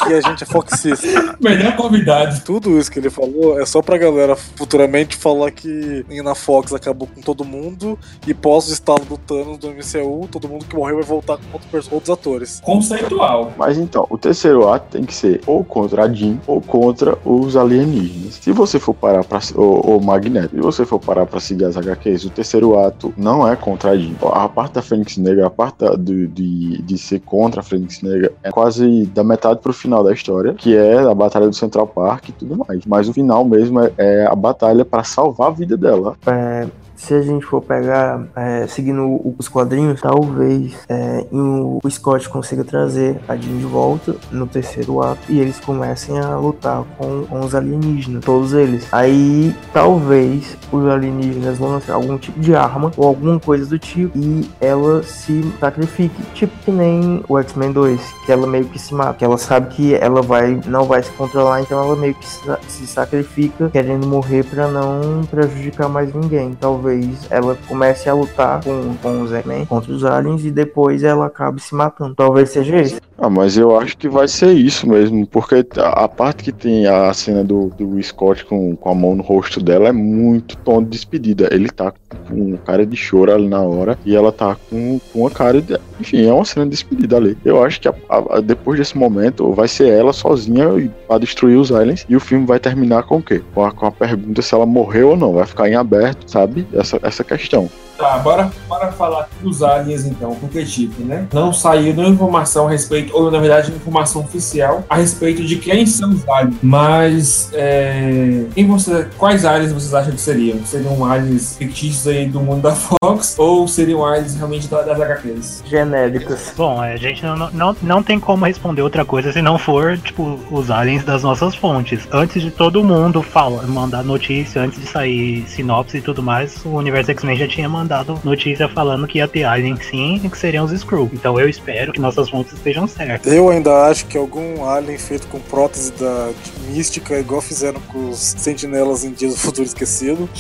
Aqui a gente é foxista. Melhor convidado. Tudo isso que ele falou é só pra galera futuramente falar que na Fox acabou com todo mundo e pós o estalo do Thanos do MCU, todo mundo que morreu vai voltar com outro perso- outros atores. Conceitual. Mas então, o terceiro ato tem que ser ou contra a Jean ou contra os alienígenas. Se você for parar pra. O, o Magneto, se você for parar pra seguir as HQs, o terceiro ato não é contra a Jean. A parte da Fênix Negra, a parte do- de, de ser contra a Fênix Negra é quase da metade pro final da história, que é a batalha do Central Park e tudo mais. Mas o final mesmo é, é a batalha pra salvar a vida dela. É, se a gente for pegar, é, seguindo os quadrinhos, talvez é, o, Scott consiga trazer a Jean de volta no terceiro ato e eles comecem a lutar com, com os alienígenas, todos eles. Aí talvez os alienígenas vão lançar algum tipo de arma ou alguma coisa do tipo e ela se sacrifique, tipo que nem o X-Men 2, que ela meio que se mata, que ela sabe que ela vai não vai se controlar, então ela meio que se, se sacrifica querendo morrer pra não prejudicar mais ninguém. Talvez ela comece a lutar com, com os X-Men contra os aliens e depois ela acabe se matando. Talvez seja isso. Ah, mas eu acho que vai ser isso mesmo, porque a a parte que tem a cena do, do Scott com, com a mão no rosto dela é muito tom de despedida. Ele tá com cara de choro ali na hora e ela tá com, com uma cara de. Enfim, é uma cena de despedida ali. Eu acho que a- a- depois desse momento vai ser ela sozinha pra destruir os aliens e o filme vai terminar com o quê? Com a, com a pergunta se ela morreu ou não. Vai ficar em aberto, sabe? Essa, essa questão. Tá, bora, bora falar dos aliens então, porque tipo, né? Não saiu nenhuma informação a respeito, ou na verdade, informação oficial a respeito de quem são os aliens. Mas é, quem você, quais aliens vocês acham que seriam? Seriam aliens fictícios aí do mundo da Fox ou seriam aliens realmente da- das HQs? Genéricas. Bom, a gente não, não, não tem como responder outra coisa se não for, tipo, os aliens das nossas fontes. Antes de todo mundo fala, mandar notícia, antes de sair sinopse e tudo mais, o Universo X-Men já tinha mandado notícia falando que ia ter aliens sim e que seriam os Skrull. Então eu espero que nossas fontes estejam certas. Eu ainda acho que algum alien feito com prótese da mística, igual fizeram com os sentinelas em Dias do Futuro Esquecido.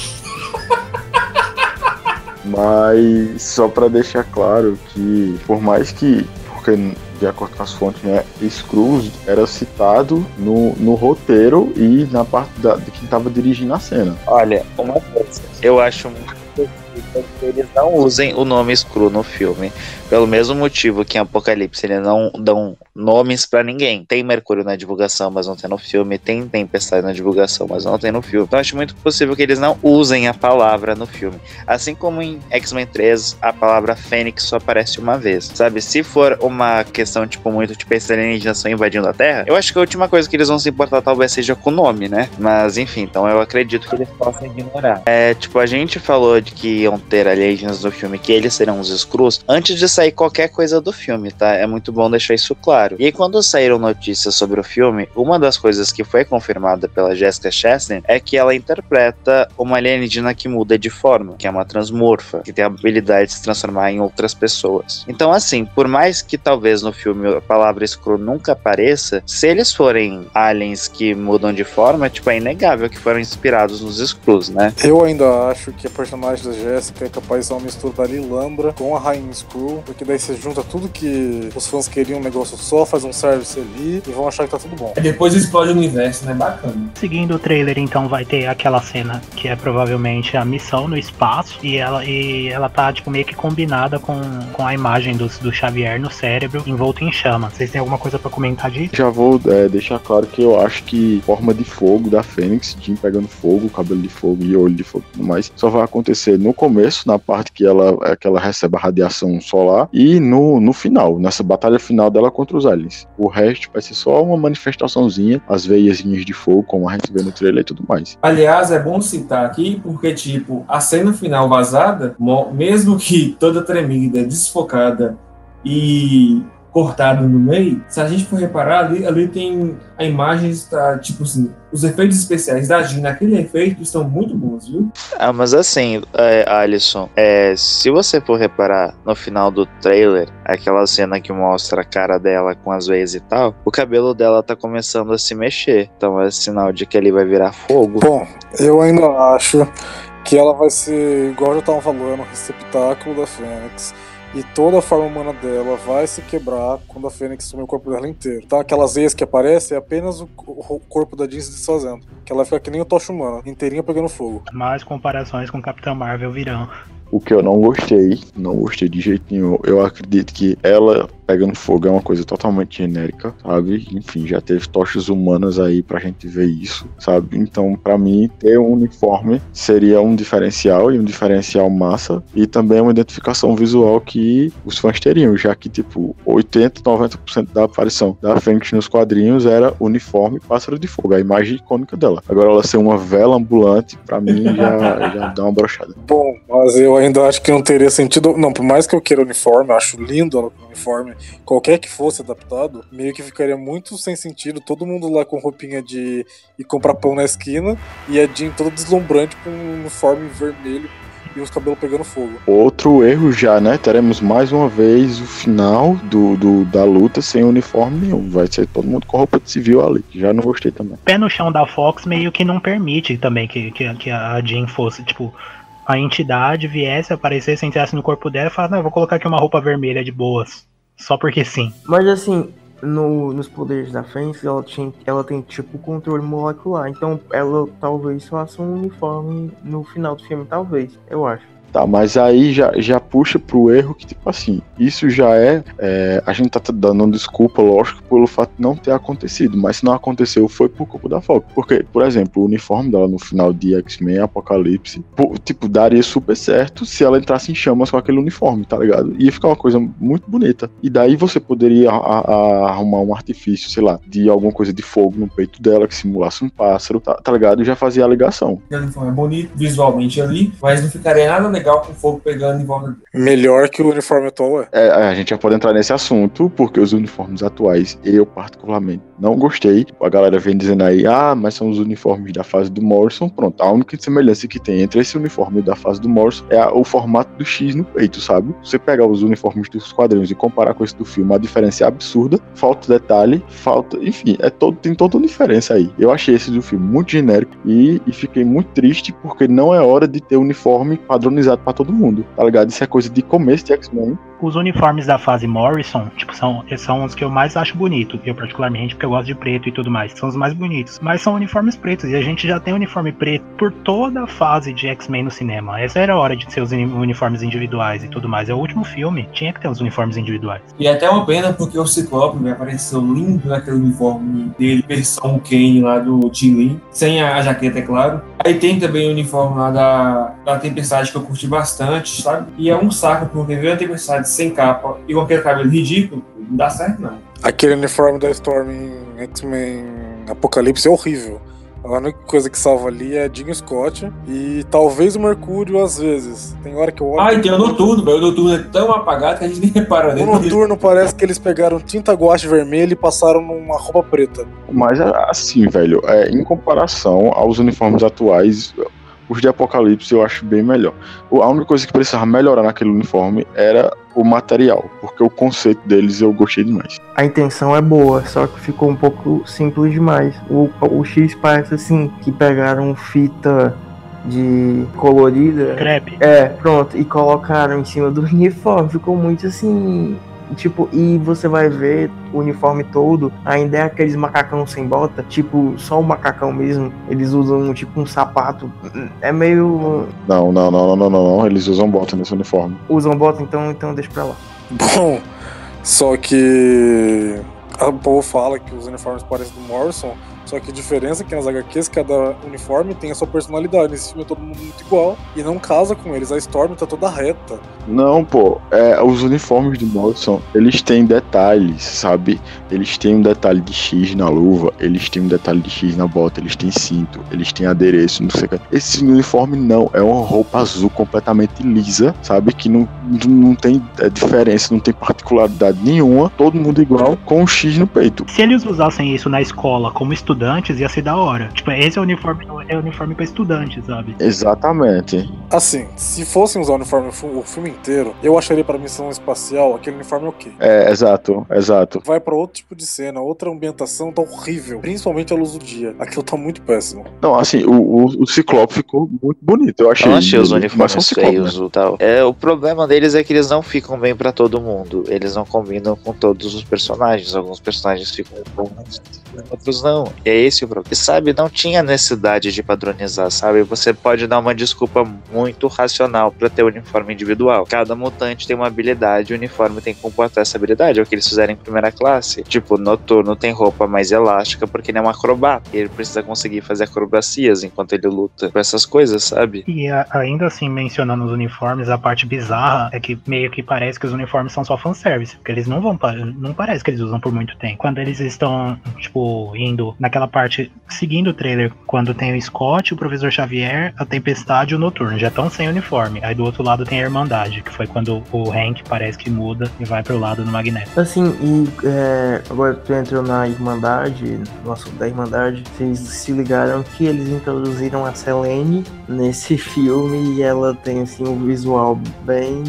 Mas só pra deixar claro que, por mais que, porque de acordo com as fontes, né, Scrooge era citado no, no roteiro e na parte da, de quem tava dirigindo a cena. Olha, uma coisa, eu acho muito que eles não usem o nome Screw no filme. Pelo mesmo motivo que em Apocalipse eles não dão nomes pra ninguém. Tem Mercúrio na divulgação, mas não tem no filme. Tem Tempestade na divulgação, mas não tem no filme. Então acho muito possível que eles não usem a palavra no filme. Assim como em X-Men 3, a palavra Fênix só aparece uma vez. Sabe? Se for uma questão, tipo, muito tipo, esses alienígenas estão invadindo a Terra, eu acho que a última coisa que eles vão se importar talvez seja com o nome, né? Mas enfim, então eu acredito que eles possam ignorar. É, tipo, a gente falou de que iam ter alienígenas no filme, que eles serão os Skrulls, antes de sair qualquer coisa do filme, tá? É muito bom deixar isso claro. E quando saíram notícias sobre o filme, uma das coisas que foi confirmada pela Jessica Chastain é que ela interpreta uma alienígena que muda de forma, que é uma transmorfa, que tem a habilidade de se transformar em outras pessoas. Então, assim, por mais que talvez no filme a palavra Skrull nunca apareça, se eles forem aliens que mudam de forma, tipo, é inegável que foram inspirados nos Skrulls, né? Eu ainda acho que a personagem da Jéssica é capaz de ser uma mistura da Lilandra com a Rainha Skrull, porque daí você junta tudo que os fãs queriam um negócio só, faz um service ali e vão achar que tá tudo bom. Aí depois explode o universo, né? Bacana. Seguindo o trailer, então, vai ter aquela cena que é provavelmente a missão no espaço e ela, e ela tá, tipo, meio que combinada com, com a imagem do, do Xavier no cérebro envolto em chama. Vocês têm alguma coisa pra comentar disso? Já vou é, deixar claro que eu acho que forma de fogo da Fênix, Jim pegando fogo, cabelo de fogo e olho de fogo e tudo mais, só vai acontecer no começo, na parte que ela, é que ela recebe a radiação solar, e no, no final, nessa batalha final dela contra os aliens. O resto vai ser só uma manifestaçãozinha, as veiazinhas de fogo, como a gente vê no trailer e tudo mais. Aliás, é bom citar aqui, porque, tipo, a cena final vazada, mo- mesmo que toda tremida, desfocada e cortada no meio, se a gente for reparar, ali, ali tem a imagem, está, tipo assim, os efeitos especiais da Jean naquele efeito estão muito bons, viu? Ah, mas assim, é, Alisson, é, se você for reparar no final do trailer, aquela cena que mostra a cara dela com as veias e tal, o cabelo dela tá começando a se mexer. Então é sinal de que ele vai virar fogo. Bom, eu ainda acho que ela vai ser, igual já estavam falando, receptáculo da Fênix. E toda a forma humana dela vai se quebrar quando a Fênix assumir o corpo dela inteiro. Então aquelas veias que aparecem é apenas o, o corpo da Jean se desfazendo. Que ela fica que nem o tocha humana, inteirinha pegando fogo. Mais comparações com Capitão Marvel virão. O que eu não gostei, não gostei de jeito nenhum. Eu acredito que ela pegando fogo é uma coisa totalmente genérica, sabe? Enfim, já teve tochas humanas aí pra gente ver isso, sabe? Então, pra mim, ter um uniforme seria um diferencial e um diferencial massa e também uma identificação visual que os fãs teriam, já que, tipo, 80, 90% da aparição da Fênix nos quadrinhos era uniforme pássaro de fogo, a imagem icônica dela. Agora ela ser uma vela ambulante, pra mim, já, já dá uma brochada. Bom, mas eu ainda acho que não teria sentido. Não, por mais que eu queira uniforme, eu acho lindo com uniforme, qualquer que fosse adaptado, meio que ficaria muito sem sentido. Todo mundo lá com roupinha de ir comprar pão na esquina e a Jean toda deslumbrante com um uniforme vermelho e os cabelos pegando fogo. Outro erro já, né? Teremos mais uma vez o final do, do- da luta sem uniforme nenhum. Vai ser todo mundo com roupa de civil ali. Já não gostei também. Pé no chão da Fox meio que não permite também que, que, que a Jean fosse, tipo, a entidade viesse, aparecesse, entrasse no corpo dela e falasse, não, vou colocar aqui uma roupa vermelha de boas. Só porque sim. Mas assim, no- nos poderes da Fênix, ela, tinha, ela tem tipo controle molecular. Então ela talvez faça um uniforme no final do filme, talvez, eu acho. Tá, mas aí já, já puxa pro erro que, tipo assim, isso já é, é, A gente tá dando desculpa, lógico, pelo fato de não ter acontecido. Mas se não aconteceu, foi por culpa da Fox. Porque, por exemplo, o uniforme dela no final de X-Men Apocalipse, tipo, daria super certo se ela entrasse em chamas com aquele uniforme, tá ligado? Ia ficar uma coisa muito bonita. E daí você poderia a- a- arrumar um artifício, sei lá, de alguma coisa de fogo no peito dela que simulasse um pássaro, tá, tá ligado? E já fazia a ligação. O uniforme é bonito visualmente ali, mas não ficaria nada com o fogo pegando em volta dele. Melhor que o uniforme atual é. É, a gente já pode entrar nesse assunto, porque os uniformes atuais, eu particularmente não gostei. A galera vem dizendo aí, ah, mas são os uniformes da fase do Morrison. Pronto, a única semelhança que tem entre esse uniforme da fase do Morrison é a- o formato do X no peito, sabe? Você pegar os uniformes dos quadrinhos e comparar com esse do filme, a diferença é absurda. Falta detalhe, falta. Enfim, é todo, tem toda uma diferença aí. Eu achei esse do filme muito genérico e, e fiquei muito triste porque não é hora de ter uniforme padronizado pra todo mundo, tá ligado? Isso é coisa de começo de X-Men. Os uniformes da fase Morrison, tipo, são, são os que eu mais acho bonito. Eu, particularmente, porque eu gosto de preto e tudo mais. São os mais bonitos. Mas são uniformes pretos. E a gente já tem uniforme preto por toda a fase de X-Men no cinema. Essa era a hora de ser os uni- uniformes individuais e tudo mais. É o último filme. Tinha que ter os uniformes individuais. E é até uma pena porque o Ciclope me apareceu lindo naquele uniforme dele, versão Kane lá do Tilly, sem a, a jaqueta, é claro. Aí tem também o uniforme lá da, da Tempestade que eu curti bastante, sabe? E é um saco porque ver a Tempestade sem capa e com aquele cabelo ridículo, não dá certo não. Aquele uniforme da Storm em X-Men Apocalipse é horrível. A única coisa que salva ali é Jim Scott e talvez o Mercúrio às vezes. Tem hora que eu olho. Ah, e tem o noturno, velho. O noturno é tão apagado que a gente nem repara O nele. noturno parece que eles pegaram tinta guache vermelha e passaram numa roupa preta. Mas assim, velho, é, em comparação aos uniformes atuais, os de Apocalipse eu acho bem melhor. O- A única coisa que precisava melhorar naquele uniforme era o material, porque o conceito deles eu gostei demais. A intenção é boa, só que ficou um pouco simples demais. O, o X parece assim, que pegaram fita de colorida. Crepe. É, pronto, e colocaram em cima do uniforme. Ficou muito assim. Tipo, e você vai ver o uniforme todo, ainda é aqueles macacão sem bota, tipo, só o macacão mesmo. Eles usam tipo um sapato. É meio. Não, não, não, não, não, não, não. Eles usam bota nesse uniforme. Usam bota, então, então deixa pra lá. Bom, só que a povo fala que os uniformes parecem do Morrison, só que a diferença é que nas HQs cada uniforme tem a sua personalidade. Nesse filme é todo mundo muito igual e não casa com eles. A Storm tá toda reta. Não, pô, é, os uniformes do Morrison, eles têm detalhes, sabe? Eles têm um detalhe de X na luva, eles têm um detalhe de X na bota, eles têm cinto, eles têm adereço, não sei o que. Esse uniforme não, é uma roupa azul completamente lisa, sabe? Que não, não tem é, diferença, não tem particularidade nenhuma, todo mundo igual, com um X no peito. Se eles usassem isso na escola como estudantes, ia ser da hora. Tipo, esse é o uniforme, é o uniforme pra estudantes, sabe? Exatamente. Assim, se fossem usar o uniforme o fi- o filme inteiro, eu acharia pra missão espacial aquele uniforme ok. É, exato, exato. Vai pra outro tipo de cena, outra ambientação tá horrível. Principalmente a luz do dia. Aquilo tá muito péssimo. Não, assim, o, o, o Ciclope ficou muito bonito, eu achei. Eu achei os uniformes Ciclope, né? feios e tal. É, o problema deles é que eles não ficam bem pra todo mundo. Eles não combinam com todos os personagens. Alguns personagens ficam bons, outros não. E é esse o problema. E sabe, não tinha necessidade de padronizar, sabe? Você pode dar uma desculpa muito racional pra ter o uniforme individual. Cada mutante tem uma habilidade, o uniforme tem que comportar essa habilidade. É o que eles fizeram em primeira classe. Tipo, Noturno tem roupa mais elástica porque ele é um acrobata. Ele precisa conseguir fazer acrobacias enquanto ele luta com essas coisas, sabe? E a- ainda assim, mencionando os uniformes, a parte bizarra é que meio que parece que os uniformes são só fanservice. Porque eles não vão. Não parece que eles usam por muito tempo. Quando eles estão, tipo, indo naquela parte, seguindo o trailer, quando tem o Scott, o Professor Xavier, a Tempestade e o Noturno. Já estão sem uniforme. Aí do outro lado tem a Irmandade, que foi quando o Hank parece que muda e vai pro lado do Magneto. Assim, e é, agora tu entrou na Irmandade, no assunto da Irmandade, vocês se ligaram que eles introduziram a Selene nesse filme e ela tem assim um visual bem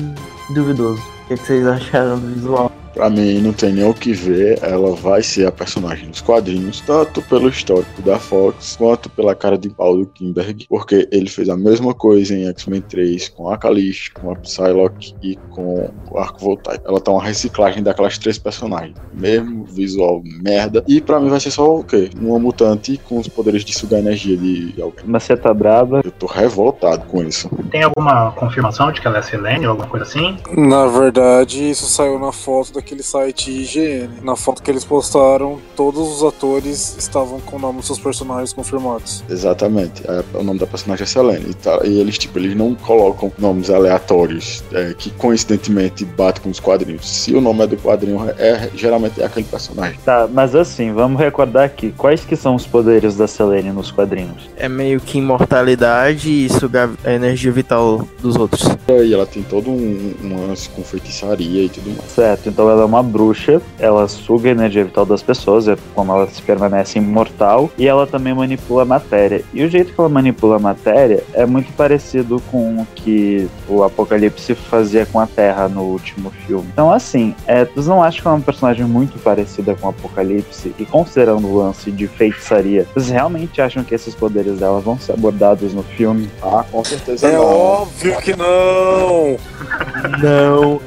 duvidoso. O que, que vocês acharam do visual? Pra mim, não tem nem o que ver. Ela vai ser a personagem dos quadrinhos, tanto pelo histórico da Fox, quanto pela cara de pau do Kimberg, porque ele fez a mesma coisa em X-Men 3 com a Callisto, com a Psylocke e com o Arco Voltaico. Ela tá uma reciclagem daquelas três personagens. Mesmo visual merda. E pra mim vai ser só o quê? Uma mutante com os poderes de sugar energia de alguém. Mas você tá braba. Eu tô revoltado com isso. Tem alguma confirmação de que ela é Selene ou alguma coisa assim? Na verdade, isso saiu na foto daquele site IGN. Na foto que eles postaram, todos os atores estavam com o nome dos seus personagens confirmados. Exatamente. É, o nome da personagem é Selene. E, tá- e eles, tipo, eles não colocam nomes aleatórios é, que coincidentemente batem com os quadrinhos. Se o nome é do quadrinho, é, geralmente é aquele personagem. Tá, mas assim, vamos recordar aqui. Quais que são os poderes da Selene nos quadrinhos? É meio que imortalidade e sugar a energia vital dos outros. E ela tem todo um, um lance com feitiçaria e tudo mais. Certo, então ela é uma bruxa, ela suga a energia vital das pessoas, é como ela se permanece imortal, e ela também manipula a matéria. E o jeito que ela manipula a matéria é muito parecido com o que o Apocalipse fazia com a Terra no último filme. Então, assim, é, vocês não acham que ela é uma personagem muito parecida com o Apocalipse? E considerando o lance de feitiçaria, vocês realmente acham que esses poderes dela vão ser abordados no filme? Ah, com certeza É não. óbvio que não! Não.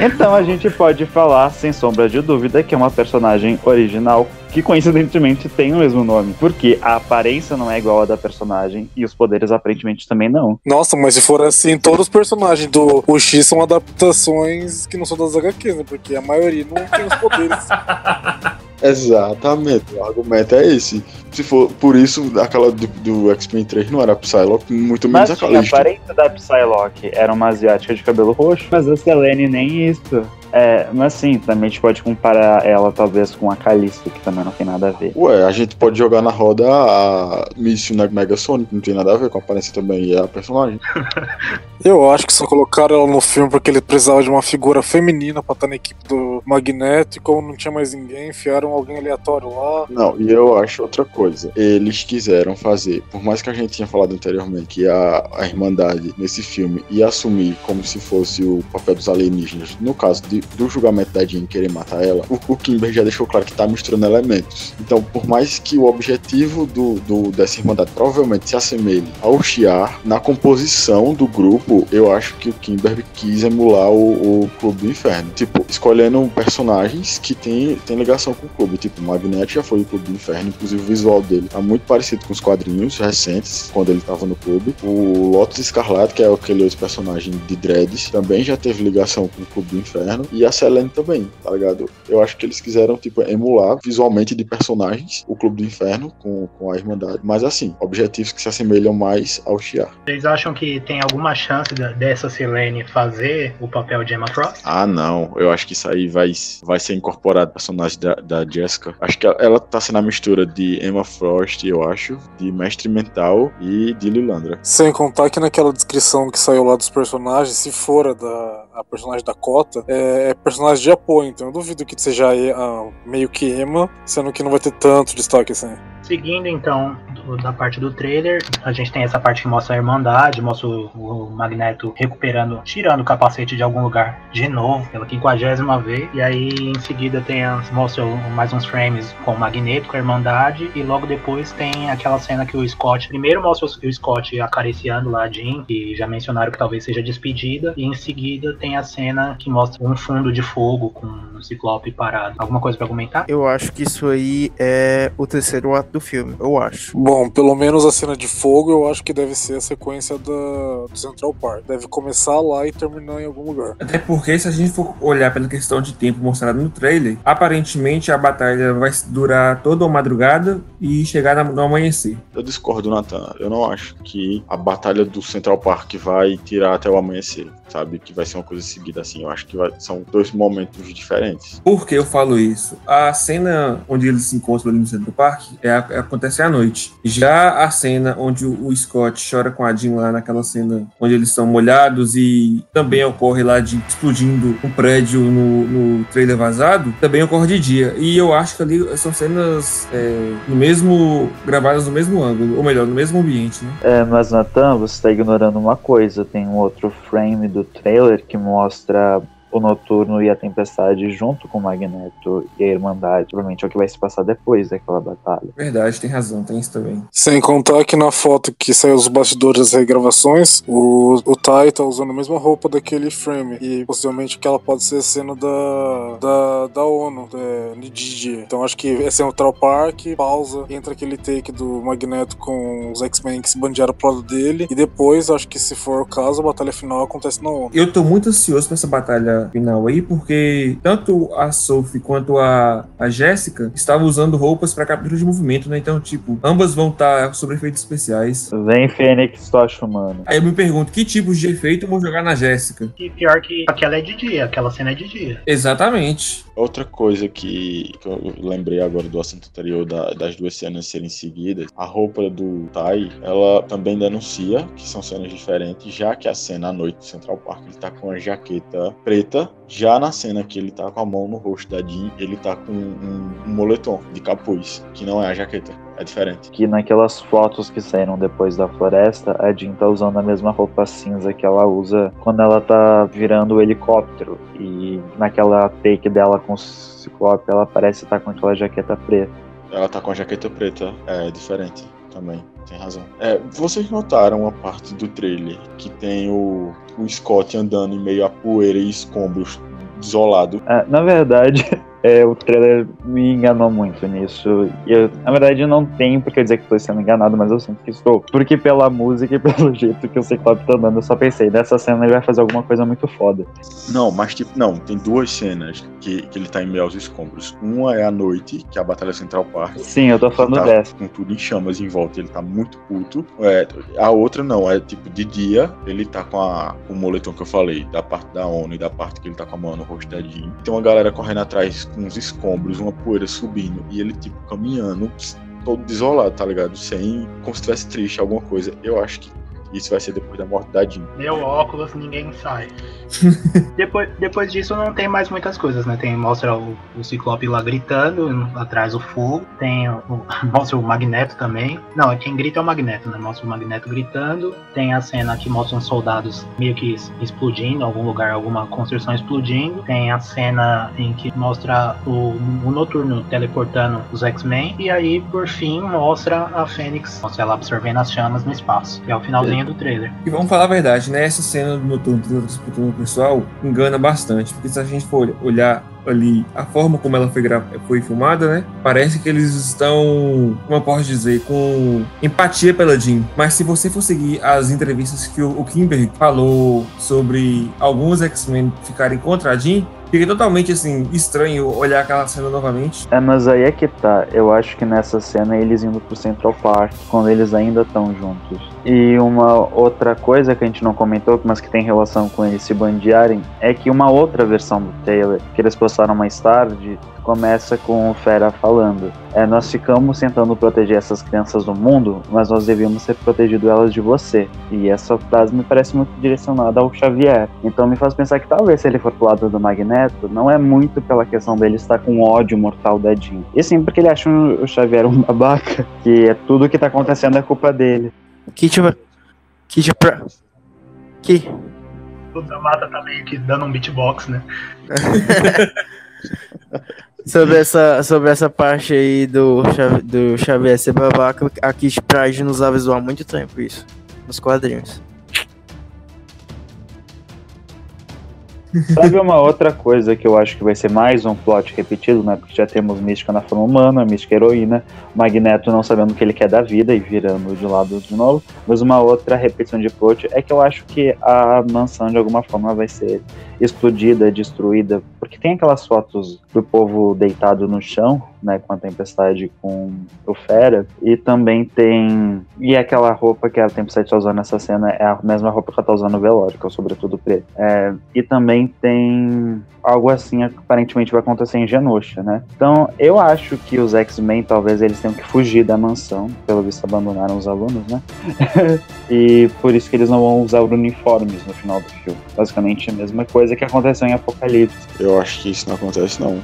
Então a gente pode falar, sem sombra de dúvida, que é uma personagem original que coincidentemente tem o mesmo nome. Porque a aparência não é igual à da personagem e os poderes aparentemente também não. Nossa, mas se for assim, todos os personagens do o X são adaptações que não são das HQs, né? Porque a maioria não tem os poderes. Exatamente. O argumento é esse. Se for por isso, aquela do, do X-Men 3 não era a Psylocke, muito menos Mas a tinha a aparência da Psylocke era uma asiática de cabelo roxo, mas a Selene nem isso. É, mas sim, também a gente pode comparar ela talvez com a Callisto, que também não tem nada a ver. Ué, a gente pode jogar na roda a Míssil na Mega Sonic, não tem nada a ver com a aparência também e a personagem. Eu acho que só colocaram ela no filme porque ele precisava de uma figura feminina pra estar na equipe do Magneto e como não tinha mais ninguém, enfiaram alguém aleatório lá. Não, e eu acho outra coisa. Eles quiseram fazer, por mais que a gente tinha falado anteriormente que a, a Irmandade nesse filme ia assumir como se fosse o papel dos alienígenas, no caso de- do julgamento da Jean querer matar ela, o, o Kimber já deixou claro que tá misturando elementos. Então, por mais que o objetivo do, do- dessa Irmandade provavelmente se assemelhe ao Shiar, na composição do grupo, eu acho que o Kimber quis emular o, o Clube do Inferno. Tipo, escolhendo personagens que tem, tem ligação com o clube. Tipo, Magneto já foi o Clube do Inferno, inclusive o visual dele tá muito parecido com os quadrinhos recentes, quando ele tava no clube. O Lotus Escarlate, que é aquele outro personagem de Dreads, também já teve ligação com o Clube do Inferno. E a Selene também, tá ligado? Eu acho que eles quiseram, tipo, emular visualmente de personagens o Clube do Inferno com, com a Irmandade. Mas assim, objetivos que se assemelham mais ao Shiar. Vocês acham que tem alguma chance dessa Selene fazer o papel de Emma Frost? Ah, não. Eu acho que isso aí vai, vai ser incorporado ao personagem da, da Jessica. Acho que ela, ela tá sendo a mistura de Emma Frost, eu acho, de Mestre Mental e de Lilandra. Sem contar que naquela descrição que saiu lá dos personagens, se for a, da, a personagem da Cota, é, é personagem de apoio, então eu duvido que seja ah, meio que Emma, sendo que não vai ter tanto destaque assim. Seguindo então da parte do trailer, a gente tem essa parte que mostra a Irmandade, mostra o, o Magneto recuperando, tirando o capacete de algum lugar de novo, pela quinquagésima vez. E aí em seguida tem as, mostra mais uns frames com o Magneto, com a Irmandade, e logo depois tem aquela cena que o Scott, primeiro mostra o, Scott acariciando lá a Jean, que já mencionaram que talvez seja despedida, e em seguida tem a cena que mostra um fundo de fogo com um Ciclope parado. Alguma coisa pra comentar? Eu acho que isso aí é o terceiro ato do filme, eu acho. Bom, pelo menos a cena de fogo eu acho que deve ser a sequência da, do Central Park. Deve começar lá e terminar em algum lugar. Até porque, se a gente for olhar pela questão de tempo mostrado no trailer, aparentemente a batalha vai durar toda a madrugada e chegar no amanhecer. Eu discordo, Nathan. Eu não acho que a batalha do Central Park vai tirar até o amanhecer, sabe? Que vai ser uma coisa seguida assim. Eu acho que vai- são dois momentos diferentes. Por que eu falo isso? A cena onde eles se encontram ali no centro do parque é, acontece à noite. Já a cena onde o, Scott chora com a Jean lá naquela cena onde eles estão molhados e também ocorre lá de explodindo um prédio no, no trailer vazado, também ocorre de dia. E eu acho que ali são cenas é, no mesmo gravadas no mesmo ângulo, ou melhor, no mesmo ambiente, né? É, mas Nathan, você tá ignorando uma coisa. Tem um outro frame do trailer que mostra o Noturno e a Tempestade junto com o Magneto e a Irmandade. Provavelmente é o que vai se passar depois daquela batalha. Verdade, tem razão, tem isso também. Sem contar que na foto que saiu os bastidores das regravações, o, o Tai tá usando a mesma roupa daquele frame. E possivelmente que ela pode ser cena da, da, da ONU, da NDG. Então acho que é Central Park, pausa, entra aquele take do Magneto com os X-Men que se bandearam pro lado dele. E depois, acho que se for o caso, a batalha final acontece na ONU. Eu tô muito ansioso pra essa batalha final aí, porque tanto a Sophie quanto a, a Jéssica estavam usando roupas pra captura de movimento, né? Então, tipo, ambas vão estar sobre efeitos especiais. Vem Fênix Tocha Humano. Aí eu me pergunto, que tipos de efeito eu vou jogar na Jéssica? E pior que aquela é de dia, aquela cena é de dia. Exatamente. Outra coisa que, que eu lembrei agora do assunto anterior da- das duas cenas serem seguidas, a roupa do Tai, ela também denuncia que são cenas diferentes, já que a cena à noite do Central Park ele tá com a jaqueta preta, já na cena que ele tá com a mão no rosto da Jean, ele tá com um, um moletom de capuz, que não é a jaqueta, é diferente. Que naquelas fotos que saíram depois da floresta, a Jean tá usando a mesma roupa cinza que ela usa quando ela tá virando o helicóptero. E naquela take dela com o Ciclope, ela parece estar com aquela jaqueta preta. Ela tá com a jaqueta preta, é diferente também, tem razão. É, vocês notaram a parte do trailer que tem o, o Scott andando em meio a poeira e escombros isolado. É, na verdade, é, o trailer me enganou muito nisso. Eu, na verdade, eu não tenho porque dizer que estou sendo enganado, mas eu sinto que estou. Porque pela música e pelo jeito que o Ciclope tá andando, eu só pensei, nessa cena ele vai fazer alguma coisa muito foda. Não, mas tipo, não, tem duas cenas que, que ele tá em meio aos escombros. Uma é à noite, que é a Batalha Central Park. Sim, eu tô falando tá dessa. com tudo em chamas em volta, ele tá muito puto. É, a outra não, é tipo de dia, ele tá com, a, com o moletom que eu falei, da parte da ONU e da parte que ele tá com a mão no rosto da Jean. Tem uma galera correndo atrás uns escombros, uma poeira subindo, e ele tipo caminhando, todo desolado, tá ligado? Sem, como se triste, alguma coisa. Eu acho que isso vai ser depois da morte da Jean. Meu óculos, ninguém sai. depois, depois disso não tem mais muitas coisas, né? Tem, mostra o, o Ciclope lá gritando, atrás o fogo. Tem o, mostra o Magneto também. Não, quem grita é o Magneto, né? Mostra o Magneto gritando. Tem a cena que mostra os soldados meio que explodindo, em algum lugar, alguma construção explodindo. Tem a cena em que mostra o, o Noturno teleportando os X-Men. E aí, por fim, mostra a Fênix, mostra ela absorvendo as chamas no espaço. Que é o finalzinho do trailer. E vamos falar a verdade, né? Essa cena do Noturno disputando o pessoal engana bastante. Porque se a gente for olhar ali a forma como ela foi, foi filmada, né? Parece que eles estão, como eu posso dizer, com empatia pela Jean. Mas se você for seguir as entrevistas que o, o Kimberly falou sobre alguns X-Men ficarem contra a Jean, fica totalmente assim estranho olhar aquela cena novamente. É, mas aí é que tá. Eu acho que nessa cena eles indo pro Central Park, quando eles ainda estão juntos. E uma outra coisa que a gente não comentou, mas que tem relação com eles se bandearem, é que uma outra versão do Taylor, que eles postaram mais tarde, começa com o Fera falando: é, Nós ficamos tentando proteger essas crianças do mundo, mas nós devíamos ter protegido elas de você. E essa frase me parece muito direcionada ao Xavier. Então me faz pensar que talvez se ele for pro lado do Magneto, não é muito pela questão dele estar com ódio mortal da Jean. E sim porque ele acha o Xavier um babaca, que é tudo que tá acontecendo é culpa dele. Que tipo. Que tipo. Que. O Damata tá meio que dando um beatbox, né? Sobre essa, sobre essa parte aí do, do Xavier ser babaca, a Kit Pride nos avisou há muito tempo isso. Nos quadrinhos. Sabe uma outra coisa que eu acho que vai ser mais um plot repetido, né? Porque já temos Mística na forma humana, Mística heroína, Magneto não sabendo o que ele quer da vida e virando de lado de novo. Mas uma outra repetição de plot é que eu acho que a mansão de alguma forma vai ser explodida, destruída, porque tem aquelas fotos do povo deitado no chão, né, com a tempestade com o Fera, e também tem e aquela roupa que a tempestade tá usando nessa cena é a mesma roupa que ela tá usando no velório, que é o sobretudo preto. É, e também tem algo assim que aparentemente vai acontecer em Genosha, né? Então, eu acho que os X-Men talvez eles tenham que fugir da mansão, pelo visto abandonaram os alunos, né? e por isso que eles não vão usar uniformes no final do filme. Basicamente a mesma coisa que aconteceu em Apocalipse. Eu acho que isso não acontece, não.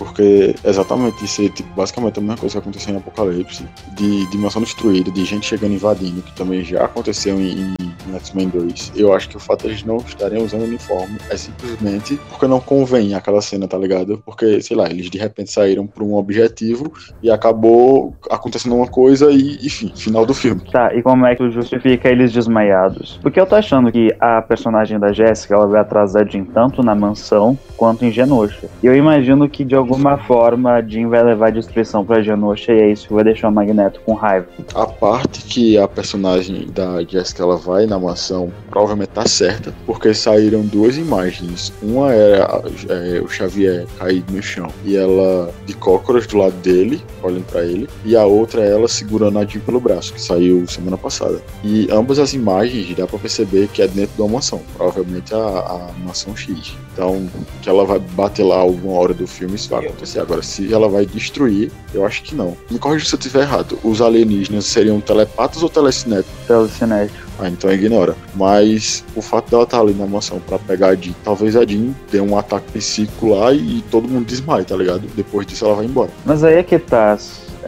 Porque exatamente isso é tipo, basicamente a mesma coisa que aconteceu em Apocalipse, de dimensão destruída, de gente chegando invadindo, que também já aconteceu em, em X-Men 2. Eu acho que o fato de eles não estarem usando uniforme é simplesmente porque não convém aquela cena, tá ligado? Porque, sei lá, eles de repente saíram por um objetivo e acabou acontecendo uma coisa e, enfim, final do filme. Tá, e como é que tu justifica eles desmaiados? Porque eu tô achando que a personagem da Jéssica, ela vai da Jean tanto na mansão quanto em Genosha. E eu imagino que de alguma forma Jean vai levar a destruição pra Genosha e é isso que vai deixar o Magneto com raiva. A parte que a personagem da Jessica ela vai na mansão provavelmente tá certa, porque saíram duas imagens. Uma era é, o Xavier caído no chão e ela de cócoras do lado dele, olhando pra ele, e a outra ela segurando a Jean pelo braço, que saiu semana passada. E ambas as imagens dá pra perceber que é dentro de uma mansão, provavelmente a, a mansão X. Então, que ela vai bater lá alguma hora do filme, isso vai acontecer. Agora, se ela vai destruir, eu acho que não. Me corrija se eu estiver errado. Os alienígenas seriam telepatas ou telecinéticos? Telecinético. Ah, então ignora. Mas o fato dela estar ali na mansão pra pegar a Jean, talvez a Jean dê um ataque psíquico lá e todo mundo desmaie, tá ligado? Depois disso ela vai embora. Mas aí é que tá.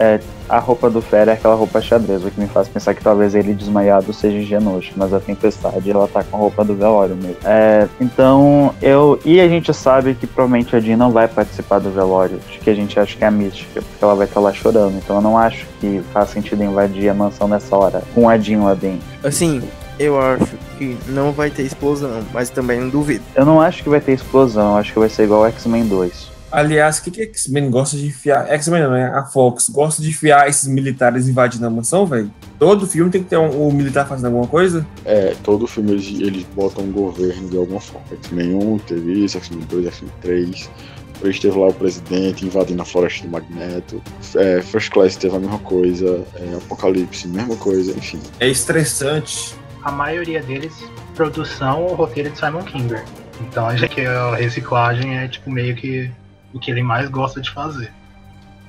É, a roupa do Fera é aquela roupa xadrez, o que me faz pensar que talvez ele desmaiado seja Genosha, mas a tempestade ela tá com a roupa do velório mesmo. É, então, eu. E a gente sabe que provavelmente a Jean não vai participar do velório, de que a gente acha que é a mística, porque ela vai estar lá chorando. Então eu não acho que faz sentido invadir a mansão nessa hora, com a Jean lá dentro. Assim, eu acho que não vai ter explosão, mas também não duvido. Eu não acho que vai ter explosão, eu acho que vai ser igual ao X-Men 2. Aliás, o que, que X-Men gosta de enfiar? X-Men não, né? A Fox gosta de enfiar esses militares invadindo a mansão, velho? Todo filme tem que ter um, um militar fazendo alguma coisa? É, todo filme eles, eles botam um governo de alguma forma. X-Men 1 teve isso, X-Men 2, X-Men 3. Depois teve lá o presidente invadindo a floresta do Magneto. É, First Class teve a mesma coisa. É, Apocalipse, mesma coisa, enfim. É estressante. A maioria deles, produção ou roteiro de Simon Kimber. Então acho que a reciclagem é tipo meio que o que ele mais gosta de fazer.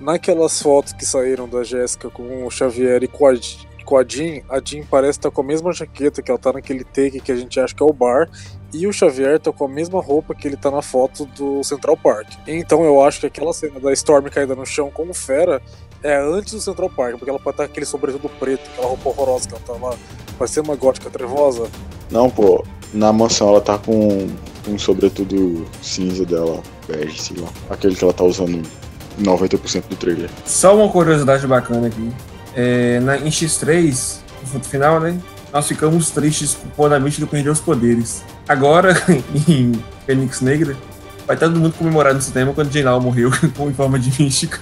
Naquelas fotos que saíram da Jéssica com o Xavier e com a, com a Jean, a Jean parece estar com a mesma jaqueta que ela tá naquele take que a gente acha que é o bar, e o Xavier tá com a mesma roupa que ele tá na foto do Central Park. Então eu acho que aquela cena da Storm caída no chão como fera é antes do Central Park, porque ela pode estar com aquele sobretudo preto, aquela roupa horrorosa que ela tá lá. Vai ser uma gótica trevosa. Não, pô, na mansão ela tá com um sobretudo cinza dela, bege, sei lá. Aquele que ela tá usando 90% do trailer. Só uma curiosidade bacana aqui. É, na, em X3, no final, né? Nós ficamos tristes quando a Mística perdeu os poderes. Agora, em Fênix Negra, vai todo mundo comemorar no cinema quando Jane morreu em forma de mística.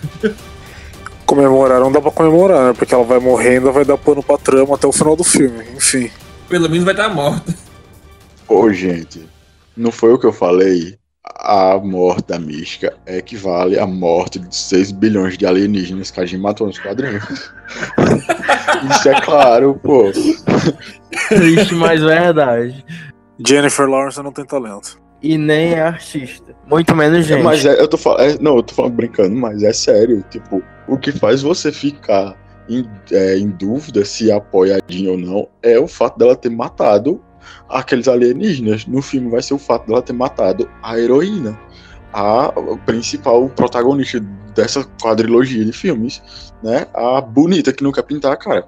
Comemorar não dá pra comemorar, né? Porque ela vai morrer e ainda vai dar pano pra trama até o final do filme. Enfim. Pelo menos vai estar morta. Ô, gente, não foi o que eu falei? A morte da mística equivale à morte de 6 bilhões de alienígenas que a gente matou nos quadrinhos. Isso é claro, pô. Triste, mas verdade. Jennifer Lawrence não tem talento. E nem é artista. Muito menos gente. Mas é, eu tô falando. é, não, eu tô falando brincando, mas é sério. Tipo, o que faz você ficar em, é, em dúvida se apoia a Jean ou não é o fato dela ter matado aqueles alienígenas. No filme vai ser o fato dela ter matado a heroína. A principal protagonista dessa quadrilogia de filmes, né? A bonita que não quer pintar a cara.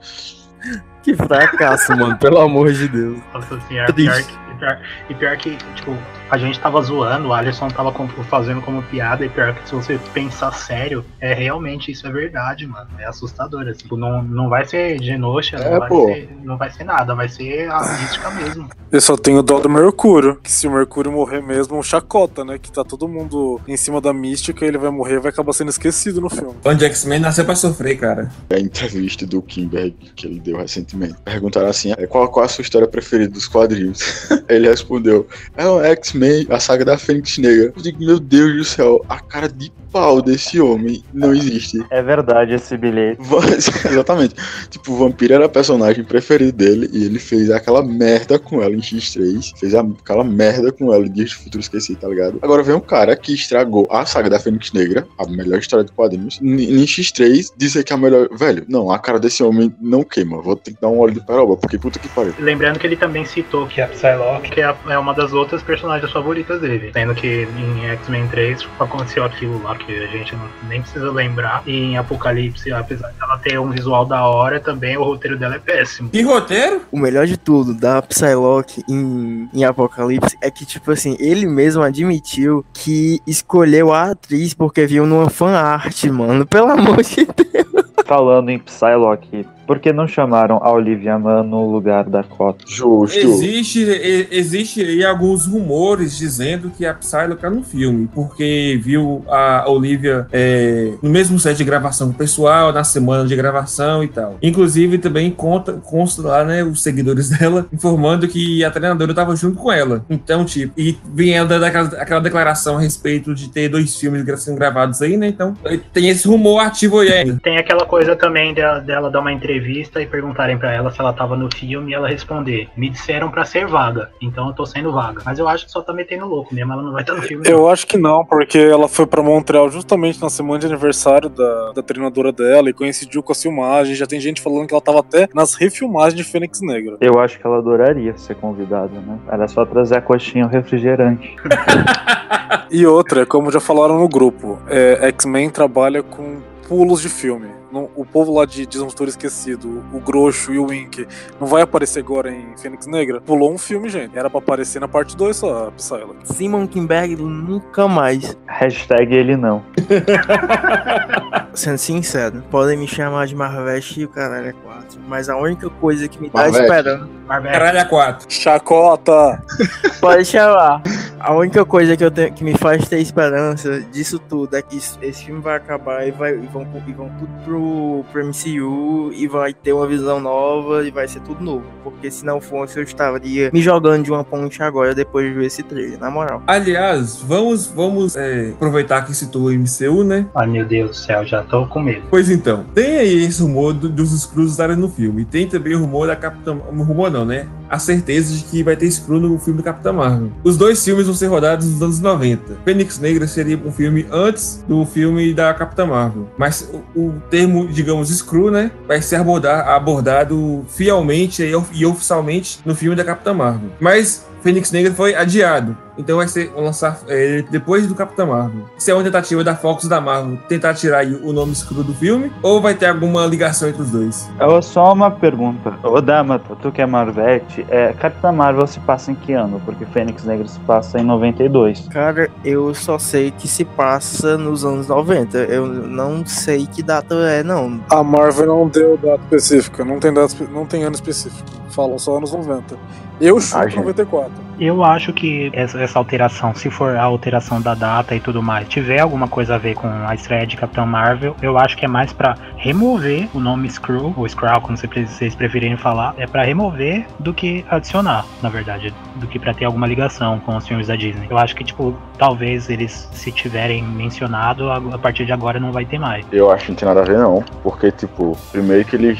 Que fracasso, mano. Pelo amor de Deus. Nossa senhora, pior que, e pior, e pior que, tipo, a gente tava zoando, o Alisson tava fazendo como piada, e pior que se você pensar sério, é realmente isso é verdade, mano. É assustador, assim. Tipo, não, não vai ser Genosha, É, não, vai ser, não vai ser nada, vai ser a mística mesmo. Eu só tenho dó do Mercúrio, que se o Mercúrio morrer mesmo, chacota, né? Que tá todo mundo em cima da mística, ele vai morrer e vai acabar sendo esquecido no filme. Onde X-Men nasceu pra sofrer, cara. A entrevista do Kimberg que ele deu recentemente. Perguntaram assim: "É, qual, qual a sua história preferida dos quadrinhos? ele respondeu: É o X-Men, a saga da Fênix Negra. Eu digo, meu Deus do céu, a cara de pau desse homem não existe. É verdade esse bilhete. Exatamente. Tipo, o Vampiro era a personagem preferida dele e ele fez aquela merda com ela em X3. Fez aquela merda com ela em Dias do Futuro Esqueci, tá ligado? Agora vem um cara que estragou a saga da Fênix Negra, a melhor história de quadrinhos, em X3 dizer que é a melhor. Velho, não, a cara desse homem não queima. Vou ter que dar um óleo de peroba, porque puta que pariu. Lembrando que ele também citou que a Psylocke que é, é uma das outras personagens favoritas dele. Sendo que em X-Men 3 aconteceu aquilo lá que a gente não, nem precisa lembrar. E em Apocalipse, apesar dela ter um visual da hora, também o roteiro dela é péssimo. Que roteiro? O melhor de tudo da Psylocke em, em Apocalipse é que, tipo assim, ele mesmo admitiu que escolheu a atriz porque viu numa fan art, mano. Pelo amor de Deus. Falando em Psylocke, por que não chamaram a Olivia Mann no lugar da Cota? Justo. Existe, e- existe aí alguns rumores dizendo que a Psylocke tá no filme, porque viu a Olivia é, no mesmo set de gravação com o pessoal, na semana de gravação e tal. Inclusive, também conta, consta lá, né, os seguidores dela, informando que a treinadora tava junto com ela. Então, tipo, e vem ela dando aquela, aquela declaração a respeito de ter dois filmes sendo gravados aí, né? Então, tem esse rumor ativo aí ainda. Tem aquela coisa também dela, dela dar uma entrevista e perguntarem pra ela se ela tava no filme e ela responder: Me disseram pra ser vaga, então eu tô sendo vaga. Mas eu acho que só tá metendo louco mesmo, ela não vai estar no filme. não. Eu acho que não, porque ela foi pra Montreal justamente na semana de aniversário da, da treinadora dela e coincidiu com a filmagem. Já tem gente falando que ela tava até nas refilmagens de Fênix Negra. Eu acho que ela adoraria ser convidada, né? Era só trazer a coxinha e o refrigerante. E outra, como já falaram no grupo, é, X-Men trabalha com pulos de filme. Não- o povo lá de Futuro Esquecido, o Groxo e o Wink, não vai aparecer agora em Fênix Negra? Pulou um filme, gente. Era pra aparecer na parte 2 só, a Psylocke. Simon Kimberg nunca mais. Hashtag ele não. Sendo sincero, podem me chamar de Marvete e o caralho é 4. Mas a única coisa que me dá Marvete. esperança. Marvel, Caralho, a quatro. Chacota! Pode chamar. A única coisa que, eu tenho, que me faz ter esperança disso tudo é que isso- esse filme vai acabar e, vai, e vão, e vão tudo pro, pro MCU e vai ter uma visão nova e vai ser tudo novo. Porque se não fosse, eu estaria me jogando de uma ponte agora depois de ver esse trailer, na moral. Aliás, vamos, vamos é, aproveitar que citou o MCU, né? Ai meu Deus do céu, já tô com medo. Pois então, tem aí esse rumor do- dos Skrulls estarem no filme. E tem também o rumor da Capitã. Rumor não, né? A certeza de que vai ter Skrull no filme do Capitã Marvel. Os dois filmes vão ser rodados nos anos 90. Fênix Negra seria um filme antes do filme da Capitã Marvel. Mas o, o termo, digamos, Skrull, né? Vai ser abordar- abordado fielmente e oficialmente no filme da Capitã Marvel. Mas Fênix Negra foi adiado. Então vai ser lançar é, depois do Capitã Marvel. Se é uma tentativa da Fox e da Marvel tentar tirar aí o nome Skrull do filme, ou vai ter alguma ligação entre os dois? Eu, só uma pergunta. Ô Damata, tu que é Marvete, é, Capitã Marvel se passa em que ano? Porque Fênix Negra se passa em 92. Cara, eu só sei que se passa nos anos 90. Eu não sei que data é, não. A Marvel não deu data específica, não tem, data, não tem ano específico. Falam só anos 90. Eu chuto Ah, gente. 94. Eu acho que essa, essa alteração, se for a alteração da data e tudo mais, tiver alguma coisa a ver com a estreia de Capitão Marvel, eu acho que é mais pra remover o nome Skrull, ou Skrull, como vocês pre- vocês preferirem falar, é pra remover do que adicionar, na verdade, do que pra ter alguma ligação com os filmes da Disney. Eu acho que, tipo, talvez eles, se tiverem mencionado, a, a partir de agora não vai ter mais. Eu acho que não tem nada a ver, não. Porque, tipo, primeiro que eles,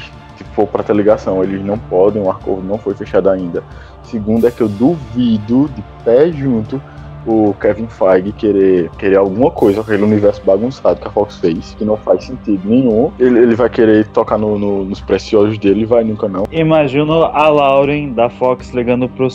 for ter ligação, eles não podem, o acordo não foi fechado ainda. Segundo é que eu duvido, de pé junto, o Kevin Feige querer, querer alguma coisa com aquele universo bagunçado que a Fox fez, que não faz sentido nenhum. Ele, ele vai querer tocar no- no- nos preciosos dele e vai nunca não. Imagino a Lauren da Fox ligando pro,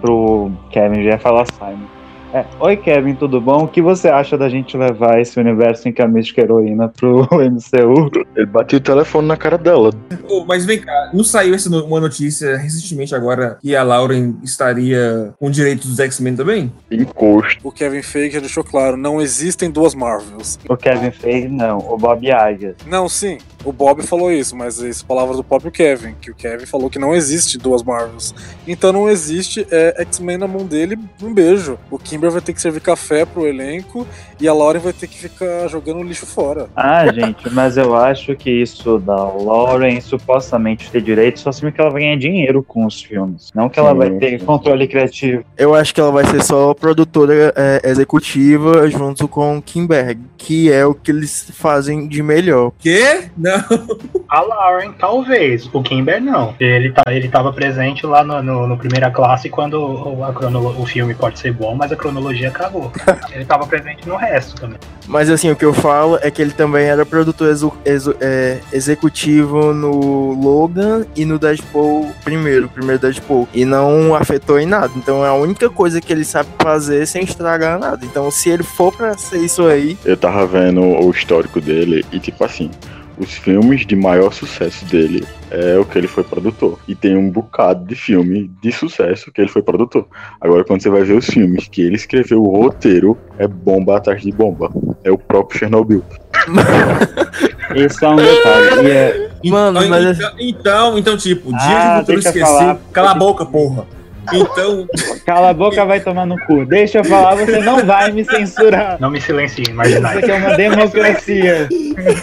pro Kevin, já falar Simon. É, Oi Kevin, tudo bom? O que você acha da gente levar esse universo em que a mística heroína pro MCU? Ele bateu o telefone na cara dela. Ô, mas vem cá, não saiu essa no- uma notícia recentemente agora que a Lauren estaria com direitos dos X-Men também? Encosto. O Kevin Feige já deixou claro, não existem duas Marvels. O Kevin fez, não. O Bob Iger. Não, sim, o Bob falou isso, mas isso é palavra do próprio Kevin, que o Kevin falou que não existe duas Marvels. Então não existe é, X-Men na mão dele, um beijo. O Kimber vai ter que servir café pro elenco e a Lauren vai ter que ficar jogando lixo fora. Ah, gente, mas eu acho que isso da Lauren supostamente ter direito só significa que ela vai ganhar dinheiro com os filmes. Não que ela Sim, vai ter sim. controle criativo. Eu acho que ela vai ser só produtora é, executiva junto com o Kimberg, que é o que eles fazem de melhor. Quê? Não. A Lauren, talvez. O Kimber, não. Ele, tá, ele tava presente lá no, no, no Primeira Classe quando o, a cronolo- o filme pode ser bom, mas a cronologia cagou. ele tava presente no resto também. Mas assim, o que eu falo é que ele também era produtor exu- exu- é, executivo no Logan e no Deadpool primeiro, primeiro Deadpool. E não afetou em nada. Então é a única coisa que ele sabe fazer sem estragar nada. Então se ele for pra ser isso aí, Eu tava vendo o histórico dele e, tipo assim, os filmes de maior sucesso dele é o que ele foi produtor. E tem um bocado de filme de sucesso que ele foi produtor. Agora, quando você vai ver os filmes que ele escreveu o roteiro, é bomba atrás de bomba. É o próprio Chernobyl. Isso é um detalhe. E é, Mano, então, mas- então, então, então, tipo, Dia Ah, de Futuro Esquecido. falar. Cala a boca, porra. Então, cala a boca, vai tomar no cu. Deixa eu falar, você não vai me censurar. Não me silencie, Isso imaginar. aqui é uma democracia.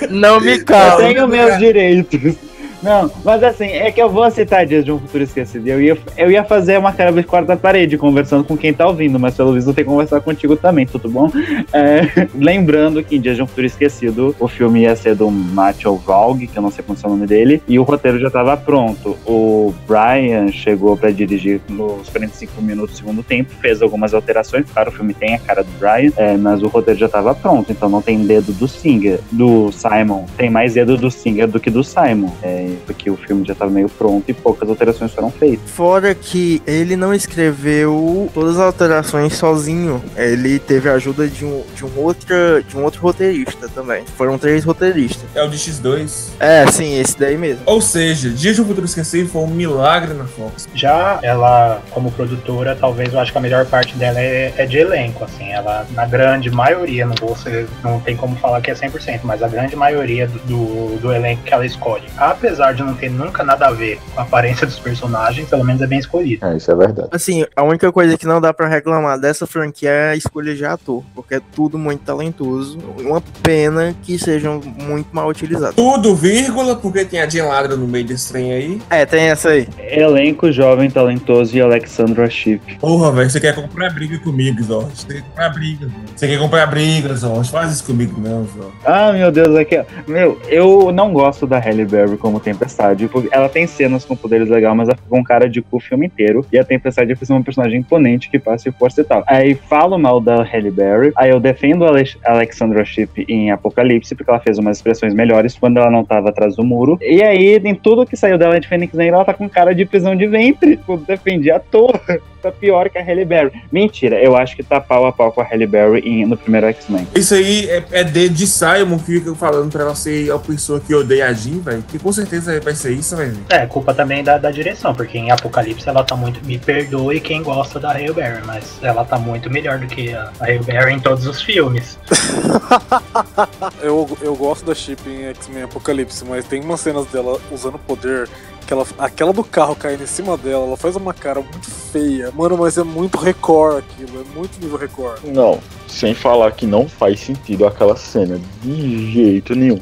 não me Eu cala. tenho meus direitos. Não, mas assim, é que eu vou citar Dias de um Futuro Esquecido. Eu ia, eu ia fazer uma cara de quarta parede conversando com quem tá ouvindo, mas pelo visto eu tenho que conversar contigo também, tudo bom? É, lembrando que em Dias de um Futuro Esquecido, o filme ia ser do Matthew Valg, que eu não sei como é o nome dele, e o roteiro já tava pronto. O Brian chegou pra dirigir nos 45 minutos do segundo tempo, fez algumas alterações, claro, o filme tem a cara do Brian, é, mas o roteiro já tava pronto, então não tem dedo do Singer, do Simon. Tem mais dedo do Singer do que do Simon. É, porque o filme já estava meio pronto e poucas alterações foram feitas. Fora que ele não escreveu todas as alterações sozinho. Ele teve a ajuda de um, de um, outra, de um outro roteirista também. Foram três roteiristas. é o de X2. É, sim, esse daí mesmo. Ou seja, Dia de um Futuro Esquecido foi um milagre na Fox. Já ela, como produtora, talvez eu acho que a melhor parte dela é, é de elenco, assim. Ela, na grande maioria, não vou ser, não tem como falar que é 100%, mas a grande maioria do, do, do elenco que ela escolhe. Apesar apesar de não ter nunca nada a ver com a aparência dos personagens, pelo menos é bem escolhido. É, isso é verdade. Assim, a única coisa que não dá pra reclamar dessa franquia é a escolha de ator, porque é tudo muito talentoso. Uma pena que sejam muito mal utilizados. Tudo, vírgula, porque tem a Jean Ladra no meio desse trem aí. É, tem essa aí. Elenco jovem, talentoso e Alexandra Shipp. Porra, velho, você quer comprar briga comigo, Zó. Você quer comprar briga. Você quer comprar briga, Zó. Faz isso comigo, não, Zó. Ah, meu Deus, aqui, ó. Meu, eu não gosto da Halle Berry como Tempestade, ela tem cenas com poderes legais, mas ela fica com cara de cu o filme inteiro. E a Tempestade é uma personagem imponente que passa e força e tal. Aí falo mal da Halle Berry, aí eu defendo a Ale- Alexandra Shipp em Apocalipse, porque ela fez umas expressões melhores quando ela não tava atrás do muro. E aí, em tudo que saiu dela de Fênix Negra, ela tá com cara de prisão de ventre. Tipo, defendi à toa. Tá pior que a Halle Berry. Mentira, eu acho que tá pau a pau com a Halle Berry em- no primeiro X-Men. Isso aí é, é de Simon que fica falando pra ela ser a pessoa que odeia a Jean, velho. Que com certeza vai ser isso, velho. É, culpa também da, da direção, porque em Apocalipse ela tá muito. Me perdoe quem gosta da Hail Berry, mas ela tá muito melhor do que a, a Hail Berry em todos os filmes. Eu, eu gosto da Chip em X-Men Apocalipse, mas tem umas cenas dela usando poder. Que ela, aquela do carro caindo em cima dela, ela faz uma cara muito feia. Mano, mas é muito Record aquilo, é muito nível Record. Não, sem falar que não faz sentido aquela cena de jeito nenhum.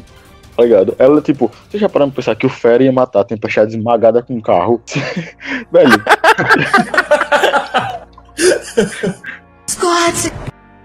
Tá ligado? Ela, tipo, você já parando pra pensar que o Fera ia matar a Tempestade esmagada com um carro? Velho,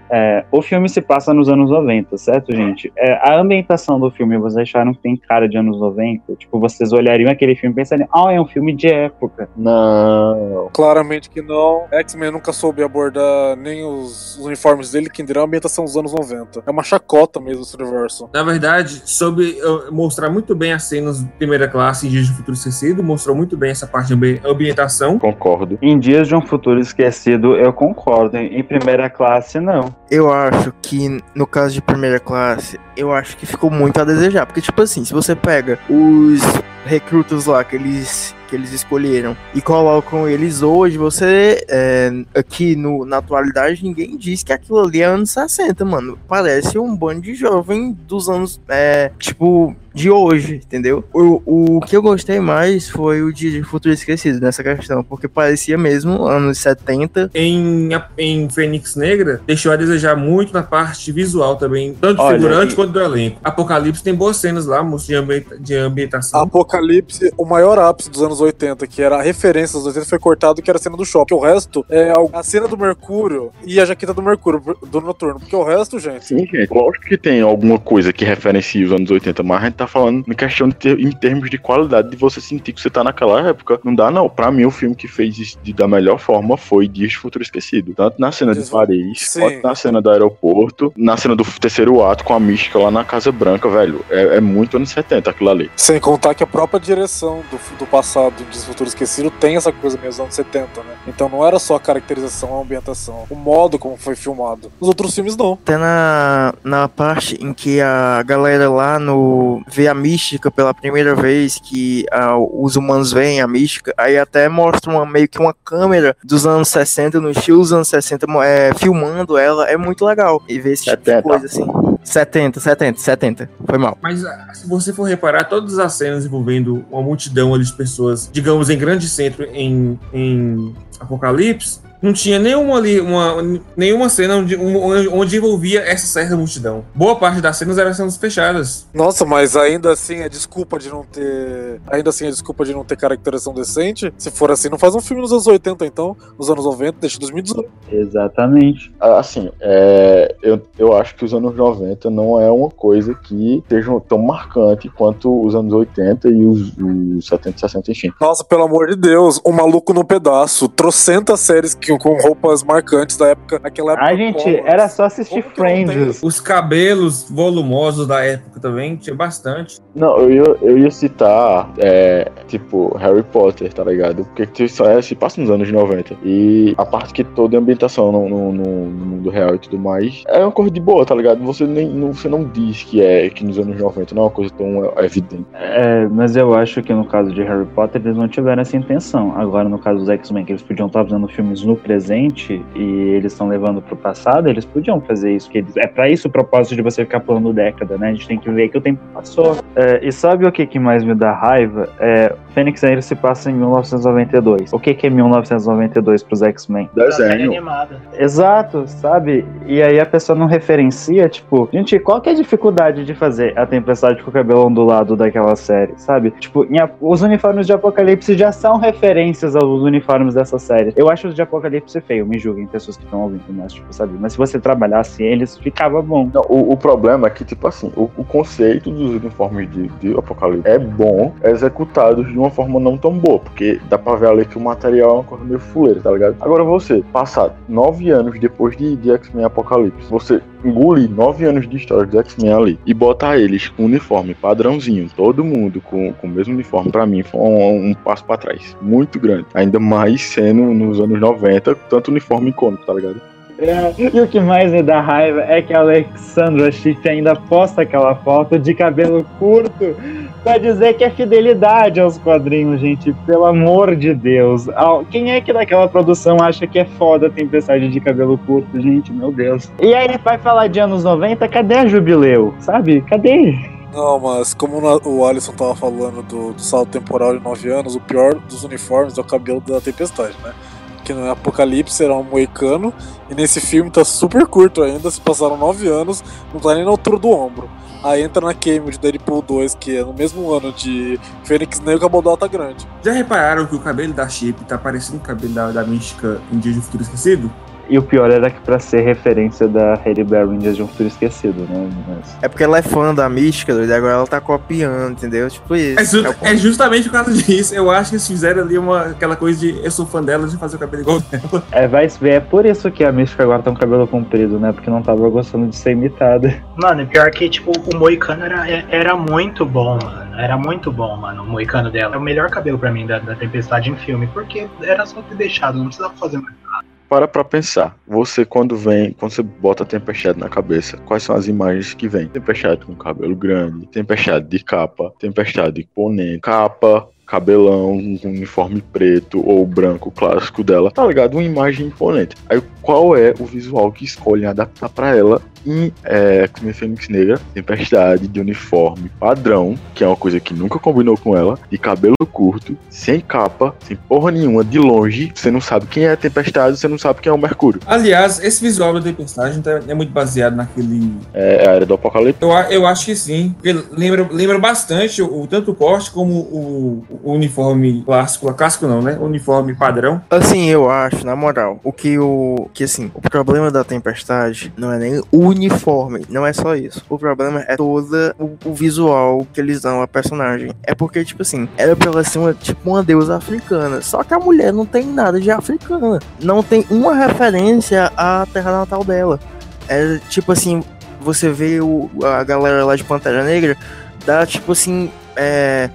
É, o filme se passa nos anos 90, certo, gente? É, a ambientação do filme, vocês acharam que tem cara de anos 90? Tipo, vocês olhariam aquele filme e pensariam, ah, é um filme de época. não. Claramente que não. X-Men nunca soube abordar nem os, os uniformes dele, que dirá a ambientação dos anos 90. É uma chacota mesmo esse universo. Na verdade, soube uh, mostrar muito bem as cenas de primeira classe em Dias de Futuro Esquecido, mostrou muito bem essa parte de ambi- ambientação. Concordo. Em Dias de um Futuro Esquecido, eu concordo. Em primeira classe, não. Eu acho que, no caso de primeira classe, eu acho que ficou muito a desejar. Porque, tipo assim, se você pega os recrutas lá que eles, que eles escolheram e colocam eles hoje, você, é, aqui no, na atualidade, ninguém diz que aquilo ali é anos 60, mano. Parece um bando de jovem dos anos, é, tipo, de hoje, entendeu? O, o que eu gostei mais foi o Dia de Futuro Esquecido nessa questão, porque parecia mesmo anos 70 Em, em Fênix Negra, deixou a desejar muito na parte visual também, tanto do Olha, figurante e- quanto do elenco. Apocalipse tem boas cenas lá, moço, de, ambi- de ambientação. Apocalipse, o maior ápice dos anos 80, que era a referência dos 80, foi cortado, que era a cena do shopping. O resto é a cena do Mercúrio e a jaqueta do Mercúrio, do Noturno. Porque o resto, gente, Sim, gente. Lógico que tem alguma coisa que referencia os anos 80, mas a gente tá falando em questão de ter, em termos de qualidade, de você sentir que você tá naquela época. Não dá, não. Pra mim, o filme que fez isso de- da melhor forma foi Dias de Futuro Esquecido. Tanto na cena de Paris, Sim. quanto na cena do aeroporto, na cena do terceiro ato com a mística lá na Casa Branca, velho. É, é muito anos 70 aquilo ali. sem contar que a própria direção do, do passado de Futuro Esquecido tem essa coisa mesmo dos anos 70, né? Então não era só a caracterização, a ambientação, o modo como foi filmado. Os outros filmes não. Até na, na parte em que a galera lá no vê a mística pela primeira vez, que ah, os humanos veem a mística, aí até mostra uma, meio que uma câmera dos anos 60, no estilo dos anos 60, mo- é, filmando ela, é muito legal. E ver esse tipo de 70. coisa assim. 70, 70, 70. Foi mal. Mas ah, se você for reparar, todas as cenas envolvendo uma multidão ali de pessoas, digamos, em grande centro em, em Apocalipse, não tinha nenhuma ali, uma, nenhuma cena onde, um- onde envolvia essa certa multidão. Boa parte das cenas eram cenas fechadas. Nossa, mas ainda assim é desculpa de não ter. Ainda assim é desculpa de não ter caracterização decente. Se for assim, não faz um filme nos anos 80, então. Nos anos 90, deixa 2018. Exatamente. Assim, é, eu, eu acho que os anos 90 não é uma coisa que seja tão marcante quanto os anos 80 e os, os 70, 60, enfim. Nossa, pelo amor de Deus, o maluco no pedaço. Trocentas séries que, com roupas marcantes da época, naquela época. Ah, gente, Collins. era só assistir Como? Friends. Os cabelos volumosos da época também, tinha bastante. Não, eu ia, eu ia citar, é, tipo, Harry Potter, tá ligado? Porque isso é, se passa nos anos 90. E a parte que toda a ambientação no, no, no- no mundo real e tudo mais é uma coisa de boa, tá ligado? Você, nem, não, você não diz que é que nos anos 90 não é uma coisa tão evidente. É, mas eu acho que no caso de Harry Potter eles não tiveram essa intenção. Agora, no caso dos X-Men, que eles podiam estar fazendo filmes no presente e eles estão levando pro passado, eles podiam fazer isso. Que eles, é para isso o propósito de você ficar pulando década, né? A gente tem que ver que o tempo passou. É, e sabe o que, que mais me dá raiva? É, Fênix Negra se passa em 1992. O que, que é 1992 pros X-Men? Da série Desenho. animada. Exato, sabe? E aí a pessoa não referencia, tipo, gente, qual que é a dificuldade de fazer a tempestade com o cabelo ondulado daquela série, sabe? Tipo, a- os uniformes de Apocalipse já são referências aos uniformes dessa série. Eu acho os de Apocalipse feio, me julguem pessoas que estão ouvindo, mas, tipo, sabe? Mas se você trabalhasse eles, ficava bom. Não, o, o problema é que, tipo assim, o, o conceito dos uniformes de, de Apocalipse é bom, é executado de uma forma não tão boa, porque dá pra ver ali que o material é uma coisa meio fuleira, tá ligado? Agora você, passar nove anos depois de, de X-Men Apocalipse, você engolir nove anos de história de X-Men ali e botar eles com uniforme padrãozinho, todo mundo com, com o mesmo uniforme, pra mim foi um, um passo pra trás, muito grande. Ainda mais sendo nos anos 90, tanto uniforme icônico, tá ligado? E o que mais me dá raiva é que a Alexandra Schiff ainda posta aquela foto de cabelo curto pra dizer que é fidelidade aos quadrinhos, gente. Pelo amor de Deus. Quem é que daquela produção acha que é foda tempestade de cabelo curto, gente? Meu Deus. E aí vai falar de anos 90, cadê a Jubileu? Sabe? Cadê? Não, mas como o Alisson tava falando do, do salto temporal de 9 anos, o pior dos uniformes é o cabelo da tempestade, né? Que no Apocalipse era um moicano, e nesse filme tá super curto ainda, se passaram 9 anos, não tá nem na altura do ombro. Aí entra na Cameo de Deadpool 2, que é no mesmo ano de Fênix Negra, o cabelo dela tá grande. Já repararam que o cabelo da Chip tá parecendo o cabelo da, da Mística em Dia de Futuro Esquecido? E o pior era que pra ser referência da em Dias de um Futuro Esquecido, né? Mas... É porque ela é fã da mística, e agora ela tá copiando, entendeu? Tipo isso. É, ju- É é justamente por causa disso. Eu acho que eles fizeram ali uma, aquela coisa de eu sou fã dela de fazer o cabelo igual dela. É, vai ver, é por isso que a Mística agora tá com cabelo comprido, né? Porque não tava gostando de ser imitada. Mano, e pior que, tipo, o Moicano era, era muito bom, mano. Era muito bom, mano, o Moicano dela. É o melhor cabelo pra mim da, da Tempestade em filme, porque era só ter deixado, não precisava fazer mais. Para pra pensar. Você quando vem, quando você bota tempestade na cabeça, quais são as imagens que vem? Tempestade com cabelo grande, tempestade de capa, tempestade imponente, capa, cabelão, um uniforme preto ou branco clássico dela, tá ligado? Uma imagem imponente. Aí qual é o visual que escolhem adaptar pra ela em é, X-Men Fênix Negra? Tempestade de uniforme padrão, que é uma coisa que nunca combinou com ela, de cabelo curto, sem capa, sem porra nenhuma, de longe, você não sabe quem é a Tempestade, você não sabe quem é o Mercúrio. Aliás, esse visual da Tempestade tá- é muito baseado naquele. É a era do Apocalipse. Eu, eu acho que sim. Porque lembra, lembra bastante o, tanto o corte como o, o uniforme clássico. Clássico não, né? O uniforme padrão. Assim, eu acho, na moral, o que o. Que assim, o problema da tempestade não é nem o uniforme, não é só isso. O problema é todo o, o visual que eles dão à personagem. É porque, tipo assim, era pra ela ser uma, tipo uma deusa africana. Só que a mulher não tem nada de africana. Não tem uma referência à terra natal dela. É tipo assim, você vê o, a galera lá de Pantera Negra, dá tipo assim, é,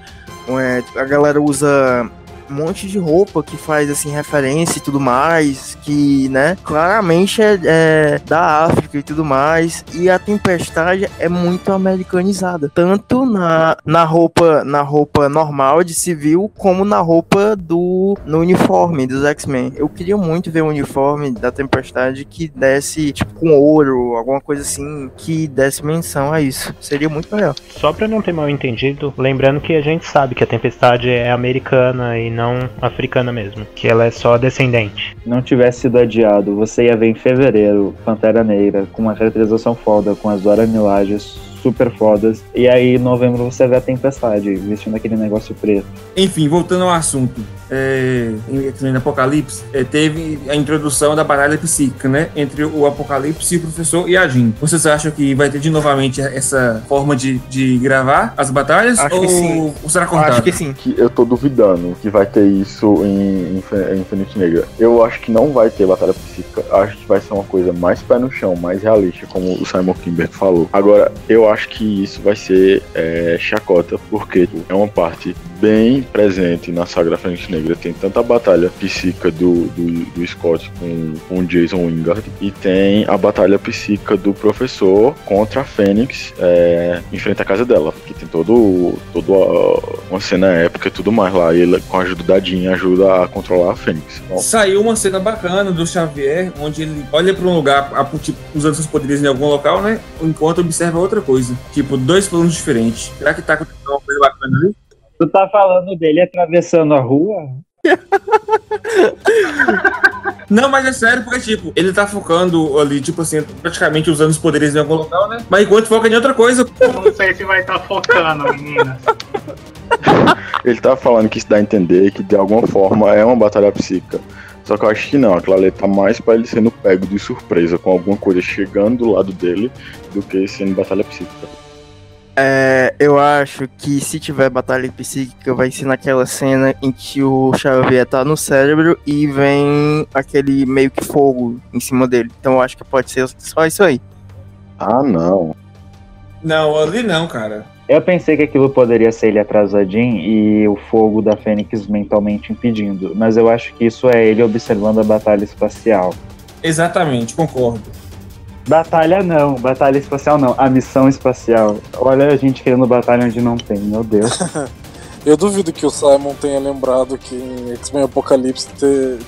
é, a galera usa um monte de roupa que faz assim referência e tudo mais, que, né, claramente é, é da África e tudo mais. E a Tempestade é muito americanizada, tanto na, na roupa na roupa normal de civil como na roupa do no uniforme dos X-Men. Eu queria muito ver um uniforme da Tempestade que desse tipo com ouro, alguma coisa assim, que desse menção a isso. Seria muito legal. Só pra não ter mal entendido, lembrando que a gente sabe que a Tempestade é americana e não africana mesmo, que ela é só descendente. não tivesse sido adiado, você ia ver em fevereiro Pantera Negra com uma caracterização foda, com as Dora Milajes super fodas. E aí em novembro você vê a Tempestade vestindo aquele negócio preto. Enfim, voltando ao assunto. É, em X-Men Apocalipse, é, teve a introdução da batalha psíquica, né? Entre o Apocalipse, o professor e a Jean. Vocês acham que vai ter de novamente essa forma de, de gravar as batalhas? Acho ou, que sim. ou será Eu cortado? acho que sim. Que eu tô duvidando que vai ter isso em, Infinite Negra. Eu acho que não vai ter batalha psíquica. Acho que vai ser uma coisa mais pé no chão, mais realista, como o Simon Kimber falou. Agora, eu acho que isso vai ser é, chacota, porque é uma parte bem presente na saga da Infinite Negra. Negra tem tanto a batalha psíquica do, do, do Scott com, com o Jason Wingard e tem a batalha psíquica do professor contra a Fênix é, em frente à casa dela, que tem todo, todo uma cena épica e tudo mais lá, e ele com a ajuda da Jean ajuda a controlar a Fênix. Então, Saiu uma cena bacana do Xavier, onde ele olha para um lugar, tipo, usando seus poderes em algum local, né? Enquanto observa outra coisa. Tipo, dois planos diferentes. Será que tá acontecendo uma coisa bacana ali? Tu tá falando dele atravessando a rua? Não, mas é sério, porque, tipo, ele tá focando ali, tipo assim, praticamente usando os poderes em algum local, né? Mas enquanto foca em outra coisa. Não sei se vai estar focando, meninas. Ele tá falando que isso dá a entender que de alguma forma é uma batalha psíquica. Só que eu acho que não, aquela ali tá mais pra ele sendo pego de surpresa com alguma coisa chegando do lado dele do que sendo batalha psíquica. É, eu acho que se tiver batalha psíquica vai ser naquela cena em que o Xavier tá no cérebro e vem aquele meio que fogo em cima dele. Então eu acho que pode ser só isso aí. Ah, não. Não, ali não, cara. Eu pensei que aquilo poderia ser ele atrasadinho e o fogo da Fênix mentalmente impedindo, mas eu acho que isso é ele observando a batalha espacial. Exatamente, concordo. Batalha não, batalha espacial não, a missão espacial. Olha a gente querendo batalha onde não tem, meu Deus. Eu duvido que o Simon tenha lembrado que em X-Men Apocalipse te-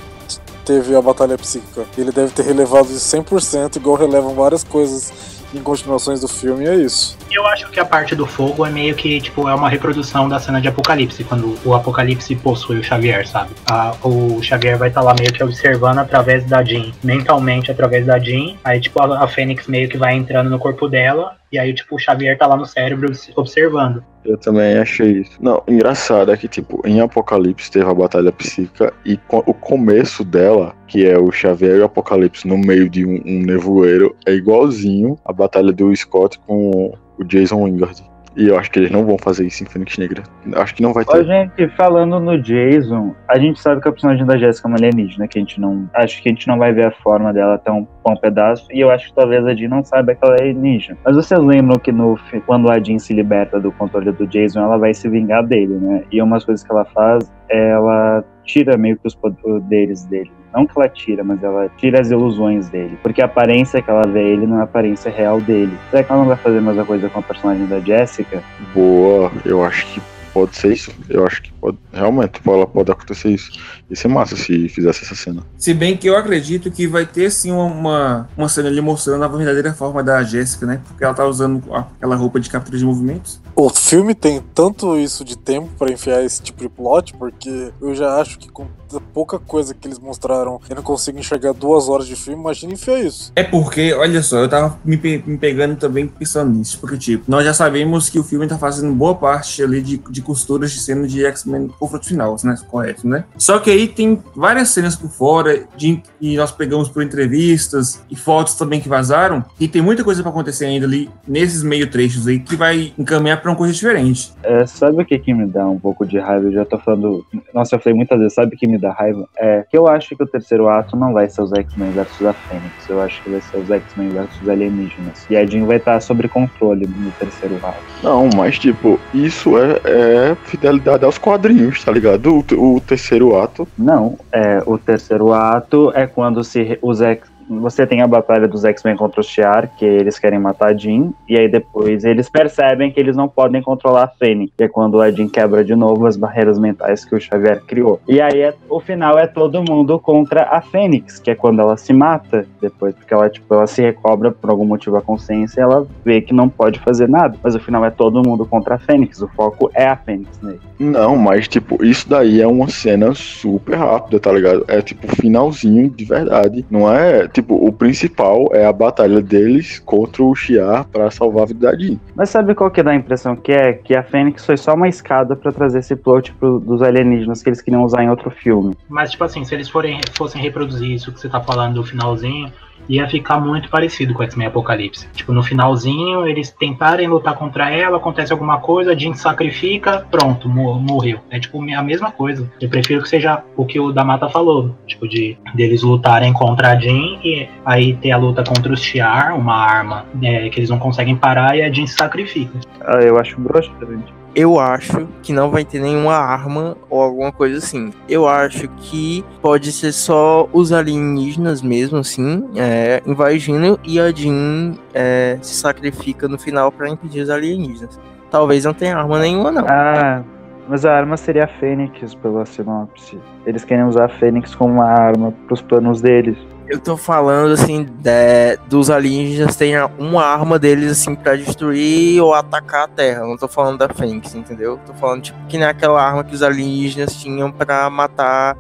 teve a batalha psíquica. Ele deve ter relevado isso 100%, igual relevam várias coisas em continuações do filme, é isso. Eu acho que a parte do fogo é meio que, tipo, é uma reprodução da cena de Apocalipse, quando o Apocalipse possui o Xavier, sabe? A- o Xavier vai estar lá meio que observando através da Jean, mentalmente através da Jean, aí, tipo, a, a Fênix meio que vai entrando no corpo dela, e aí, tipo, o Xavier tá lá no cérebro observando. Eu também achei isso. Não, engraçado é que, tipo, em Apocalipse teve a batalha psíquica e co- o começo dela, que é o Xavier e o Apocalipse no meio de um, um nevoeiro, é igualzinho a batalha do Scott com o Jason Wingard. E eu acho que eles não vão fazer isso em Fênix Negra. Acho que não vai Ó, ter. gente, falando no Jason, a gente sabe que a personagem da Jéssica é uma alienígena, que a gente não. Acho que a gente não vai ver a forma dela até um bom pedaço, e eu acho que talvez a Jean não saiba que ela é alienígena. Mas vocês lembram que no, quando a Jean se liberta do controle do Jason, ela vai se vingar dele, né? E umas coisas que ela faz, ela tira meio que os poderes dele. Não que ela tira, mas ela tira as ilusões dele. Porque a aparência que ela vê ele não é a aparência real dele. Será que ela não vai fazer a mesma coisa com a personagem da Jessica? Boa, eu acho que pode ser isso. Eu acho que pode. Realmente, ela pode acontecer isso. Ia ser massa se fizesse essa cena. Se bem que eu acredito que vai ter sim uma, uma cena ali mostrando a verdadeira forma da Jéssica, né? Porque ela tá usando aquela roupa de captura de movimentos. O filme tem tanto isso de tempo pra enfiar esse tipo de plot, porque eu já acho que com pouca coisa que eles mostraram, eu não consigo enxergar duas horas de filme, imagina enfiar isso. É porque, olha só, eu tava me, pe- me pegando também pensando nisso. Porque, tipo, nós já sabemos que o filme tá fazendo boa parte ali de, de costuras de cena de X-Men confronto final, né? Correto, né? Só que aí tem várias cenas por fora de, e nós pegamos por entrevistas e fotos também que vazaram. E tem muita coisa pra acontecer ainda ali nesses meio trechos aí que vai encaminhar pra uma coisa diferente. É, sabe o que, que me dá um pouco de raiva? Eu já tô falando. Nossa, eu falei muitas vezes, sabe o que me dá raiva? É que eu acho que o terceiro ato não vai ser os X-Men versus a Fênix. Eu acho que vai ser os X-Men versus os alienígenas. E a Jean vai estar sob controle no terceiro ato. Não, mas tipo, isso é, é fidelidade aos quadrinhos, tá ligado? O, o terceiro ato. Não, é, o terceiro ato é quando se os X. Você tem a batalha dos X-Men contra os Shi'ar, que eles querem matar a Jean, e aí depois eles percebem que eles não podem controlar a Fênix, que é quando a Jean quebra de novo as barreiras mentais que o Xavier criou. E aí é- o final é todo mundo contra a Fênix, que é quando ela se mata depois, porque ela, tipo, ela se recobra por algum motivo a consciência e ela vê que não pode fazer nada. Mas o final é todo mundo contra a Fênix, o foco é a Fênix nele. Não, mas tipo, isso daí é uma cena super rápida, tá ligado? É tipo finalzinho de verdade. Não é, tipo, o principal é a batalha deles contra o Shiar pra salvar a vida da Jean. Mas sabe qual que dá a impressão que é? Que a Fênix foi só uma escada pra trazer esse plot pro, dos alienígenas que eles queriam usar em outro filme. Mas, tipo assim, se eles forem, fossem reproduzir isso que você tá falando do finalzinho, ia ficar muito parecido com o X-Men Apocalipse. Tipo, no finalzinho, eles tentarem lutar contra ela, acontece alguma coisa, Jean sacrifica, pronto, mo- morreu. É tipo a mesma coisa. Eu prefiro que seja o que o Damata falou, tipo, de deles lutarem contra a Jean e aí ter a luta contra os Shi'ar, uma arma né, que eles não conseguem parar, e a Jean se sacrifica. Ah, eu acho broxante. Eu acho que não vai ter nenhuma arma ou alguma coisa assim. Eu acho que pode ser só os alienígenas mesmo, assim, é, invadindo e a Jean é, se sacrifica no final para impedir os alienígenas. Talvez não tenha arma nenhuma, não. Ah, mas a arma seria a Fênix pela sinopse. Eles querem usar a Fênix como uma arma pros planos deles. Eu tô falando assim de- dos alienígenas terem uma arma deles assim pra destruir ou atacar a Terra. Não tô falando da Fênix, entendeu? Tô falando tipo que nem aquela arma que os alienígenas tinham pra matar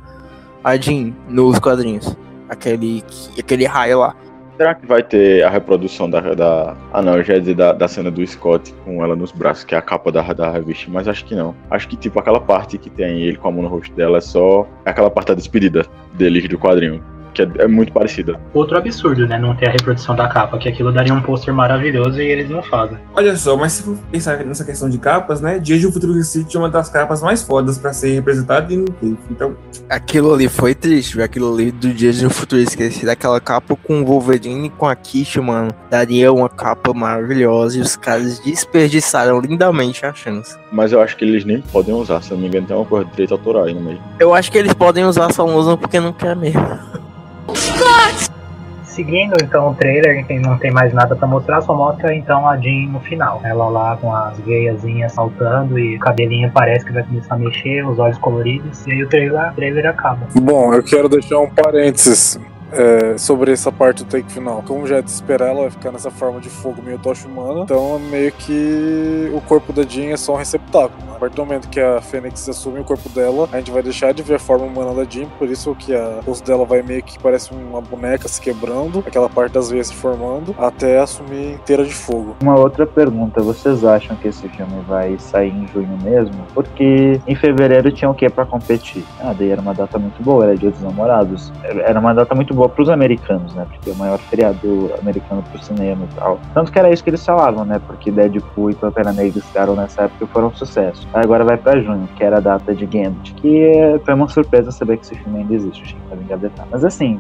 a Jean nos quadrinhos. Aquele, aquele raio lá. Será que vai ter a reprodução da. da ah, não, eu já ia dizer da, da cena do Scott com ela nos braços, que é a capa da, da revista, mas acho que não. Acho que, tipo, aquela parte que tem ele com a mão no rosto dela é só. É aquela parte da despedida deles do quadrinho, que é, é muito parecida. Outro absurdo, né? Não ter a reprodução da capa, que aquilo daria um pôster maravilhoso e eles não fazem. Olha só, mas se for pensar nessa questão de capas, né? Dias de um Futuro City é uma das capas mais fodas pra ser representada e não teve. Então, Aquilo ali foi triste, viu? Aquilo ali do Dias de um Futuro Esquecido. Aquela capa com o Wolverine e com a Kish, mano. Daria uma capa maravilhosa e os caras desperdiçaram lindamente a chance. Mas eu acho que eles nem podem usar, se eu não me engano, tem uma coisa de direito autoral aí no meio. Eu acho que eles podem usar, só usam porque não quer mesmo. Seguindo então o trailer, que não tem mais nada pra mostrar, só mostra então a Jean no final. Ela lá com as veiazinhas saltando e o cabelinho parece que vai começar a mexer, os olhos coloridos, e aí o trailer, o trailer acaba. Bom, eu quero deixar um parênteses é, sobre essa parte do take final. Como já é de esperar, ela vai ficar nessa forma de fogo meio tocha humana. Então, é meio que o corpo da Jean é só um receptáculo. né? A partir do momento que a Fênix assume o corpo dela, a gente vai deixar de ver a forma humana da Jean. Por isso que a rosto dela vai meio que parece uma boneca se quebrando, aquela parte das veias se formando, até assumir inteira de fogo. Uma outra pergunta, vocês acham que esse filme vai sair em junho mesmo? Porque em fevereiro tinha o que pra competir? Ah, daí era uma data muito boa, era dia dos namorados. Era uma data muito boa pros americanos, né? Porque é o maior feriado americano pro cinema e tal. Tanto que era isso que eles falavam, né? Porque Deadpool e Pantera Negra estrearam nessa época e foram um sucesso. Aí agora vai pra junho, que era a data de Gambit, que foi uma surpresa saber que esse filme ainda existe, achei que tava. Mas assim,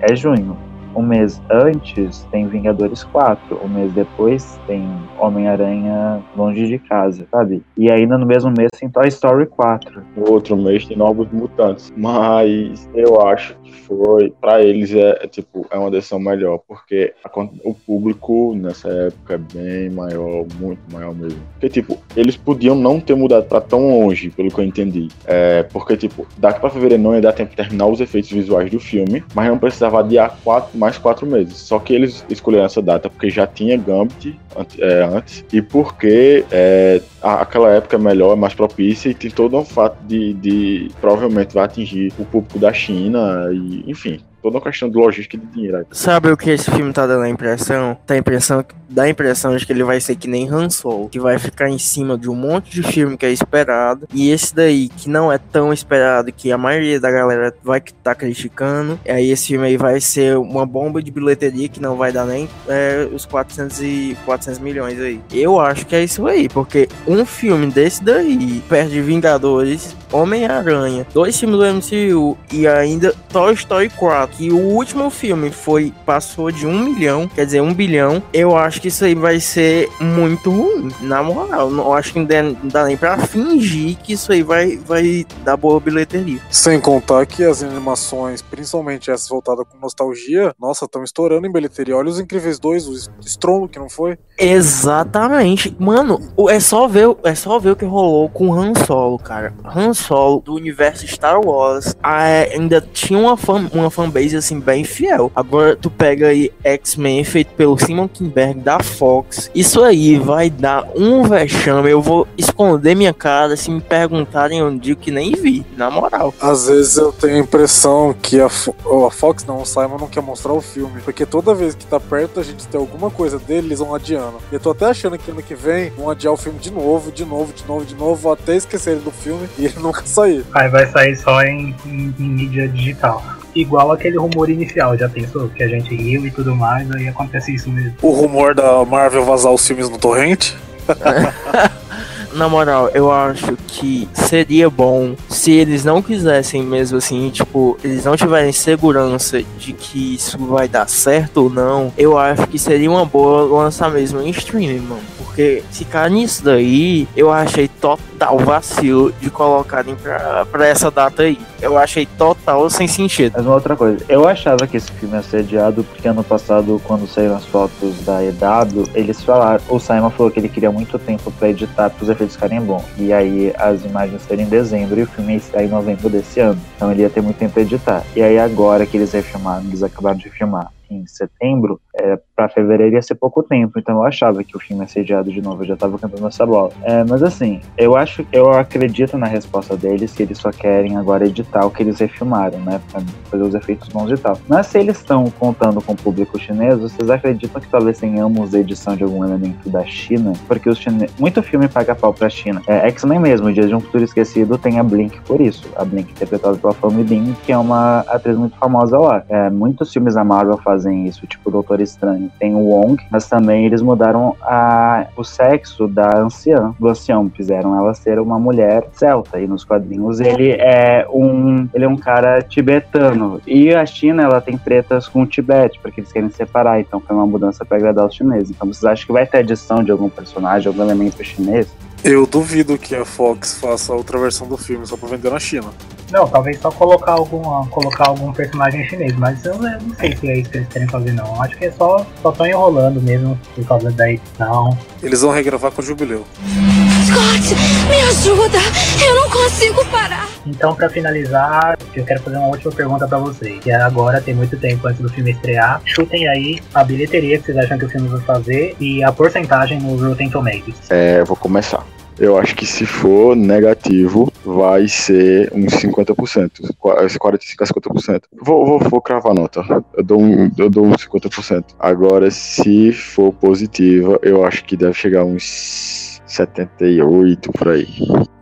é junho. Um mês antes tem Vingadores 4, um mês depois tem Homem-Aranha Longe de Casa, sabe? E ainda no mesmo mês tem Toy Story 4. No outro mês tem Novos Mutantes. Mas eu acho que foi, pra eles é, é, tipo, é uma decisão melhor, porque a o público nessa época é bem maior, muito maior mesmo. Porque, tipo, eles podiam não ter mudado pra tão longe, pelo que eu entendi. É, porque, tipo, daqui pra fevereiro não ia dar tempo de terminar os efeitos visuais do filme, mas não precisava adiar quatro, mais quatro meses. Só que eles escolheram essa data porque já tinha Gambit é, antes, e porque é, aquela época é melhor, é mais propícia, e tem todo um fato de, de provavelmente vai atingir o público da China, e enfim, toda uma questão de logística e de dinheiro. Sabe o que esse filme tá dando a impressão? Tá a impressão, dá a impressão de que ele vai ser que nem Han Solo, que vai ficar em cima de um monte de filme que é esperado, e esse daí que não é tão esperado, que a maioria da galera vai que tá criticando, e aí esse filme aí vai ser uma bomba de bilheteria que não vai dar nem é, os 400, e, 400 milhões aí. Eu acho que é isso aí, porque um filme desse daí, perto de Vingadores, Homem-Aranha, dois filmes do MCU e ainda Toy Story 4, que o último filme foi passou de um milhão, quer dizer, um bilhão. Eu acho que isso aí vai ser muito ruim. Na moral, não acho que não dá, nem pra fingir que isso aí vai, vai dar boa bilheteria. Sem contar que as animações, principalmente essas voltadas com nostalgia, nossa, estão estourando em bilheteria. Olha os Incríveis 2, o estrondo que não foi. Exatamente. Mano, o- é só ver, é só ver o que rolou com Han Solo, cara. Han Solo do universo Star Wars ainda tinha uma fan, uma fanbase assim bem fiel. Agora tu pega aí X-Men feito pelo Simon Kinberg da Fox. Isso aí vai dar um vexame. Eu vou esconder minha cara se me perguntarem eu digo que nem vi, na moral. Às vezes eu tenho a impressão que a, Fo- a Fox, não, o Simon não quer mostrar o filme. Porque toda vez que tá perto a gente ter alguma coisa dele, eles vão adiando. E eu tô até achando que ano que vem vão adiar o filme de novo, de novo, de novo, de novo, até esquecerem do filme e ele nunca sair. Aí vai sair só em, em- em mídia digital. Igual aquele rumor inicial, já pensou? Que a gente riu e tudo mais, aí acontece isso mesmo. O rumor da Marvel vazar os filmes no torrente. Na moral, eu acho que seria bom se eles não quisessem mesmo assim, tipo, eles não tiverem segurança de que isso vai dar certo ou não. Eu acho que seria uma boa lançar mesmo em streaming, mano. Porque ficar nisso daí, eu achei total vacilo de colocarem pra, pra essa data aí. Eu achei total sem sentido. Mas uma outra coisa, eu achava que esse filme ia ser adiado porque ano passado, quando saíram as fotos da EW, eles falaram, o Simon falou que ele queria muito tempo pra editar para os efeitos ficarem bons. E aí as imagens serem em dezembro e o filme ia sair em novembro desse ano. Então ele ia ter muito tempo pra editar. E aí agora que eles refilmaram, eles acabaram de filmar em setembro, é, para fevereiro ia ser pouco tempo, então eu achava que o filme ia ser de novo, eu já tava cantando essa bola. É, mas assim, eu acho, eu acredito na resposta deles que eles só querem agora editar o que eles refilmaram, né, pra fazer os efeitos bons e tal. Mas se eles estão contando com o público chinês, vocês acreditam que talvez tenhamos edição de algum elemento da China? Porque os chine... muito filme paga pau pra China. É, X-Men mesmo, Dias de um Futuro Esquecido tem a Blink por isso. A Blink interpretada pela Family Bean, que é uma atriz muito famosa lá. É, muitos filmes da Marvel fazem isso, tipo Doutor Estranho tem o Wong, mas também eles mudaram a, o sexo da anciã, do ancião, fizeram ela ser uma mulher celta, e nos quadrinhos ele é um ele é um cara tibetano, e a China ela tem tretas com o Tibete, porque eles querem separar, então foi uma mudança para agradar os chineses. Então vocês acham que vai ter adição de algum personagem, algum elemento chinês? Eu duvido que a Fox faça outra versão do filme só pra vender na China. Não, talvez só colocar algum, colocar algum personagem chinês, mas eu não sei se é isso que eles querem fazer não. Acho que é só, só tão enrolando mesmo por causa da edição. Eles vão regravar com o Jubileu. Scott, me ajuda! Eu não consigo parar! Então, pra finalizar, eu quero fazer uma última pergunta pra vocês. Que agora tem muito tempo antes do filme estrear. Chutem aí a bilheteria que vocês acham que o filme vai fazer e a porcentagem no Rotten Tomatoes. É, eu vou começar. Eu acho que se for negativo, vai ser uns 50%. qua- 45% a 50%. Vou, vou, vou cravar a nota. Eu dou, um, eu dou uns 50%. Agora, se for positiva, eu acho que deve chegar uns 78 por aí.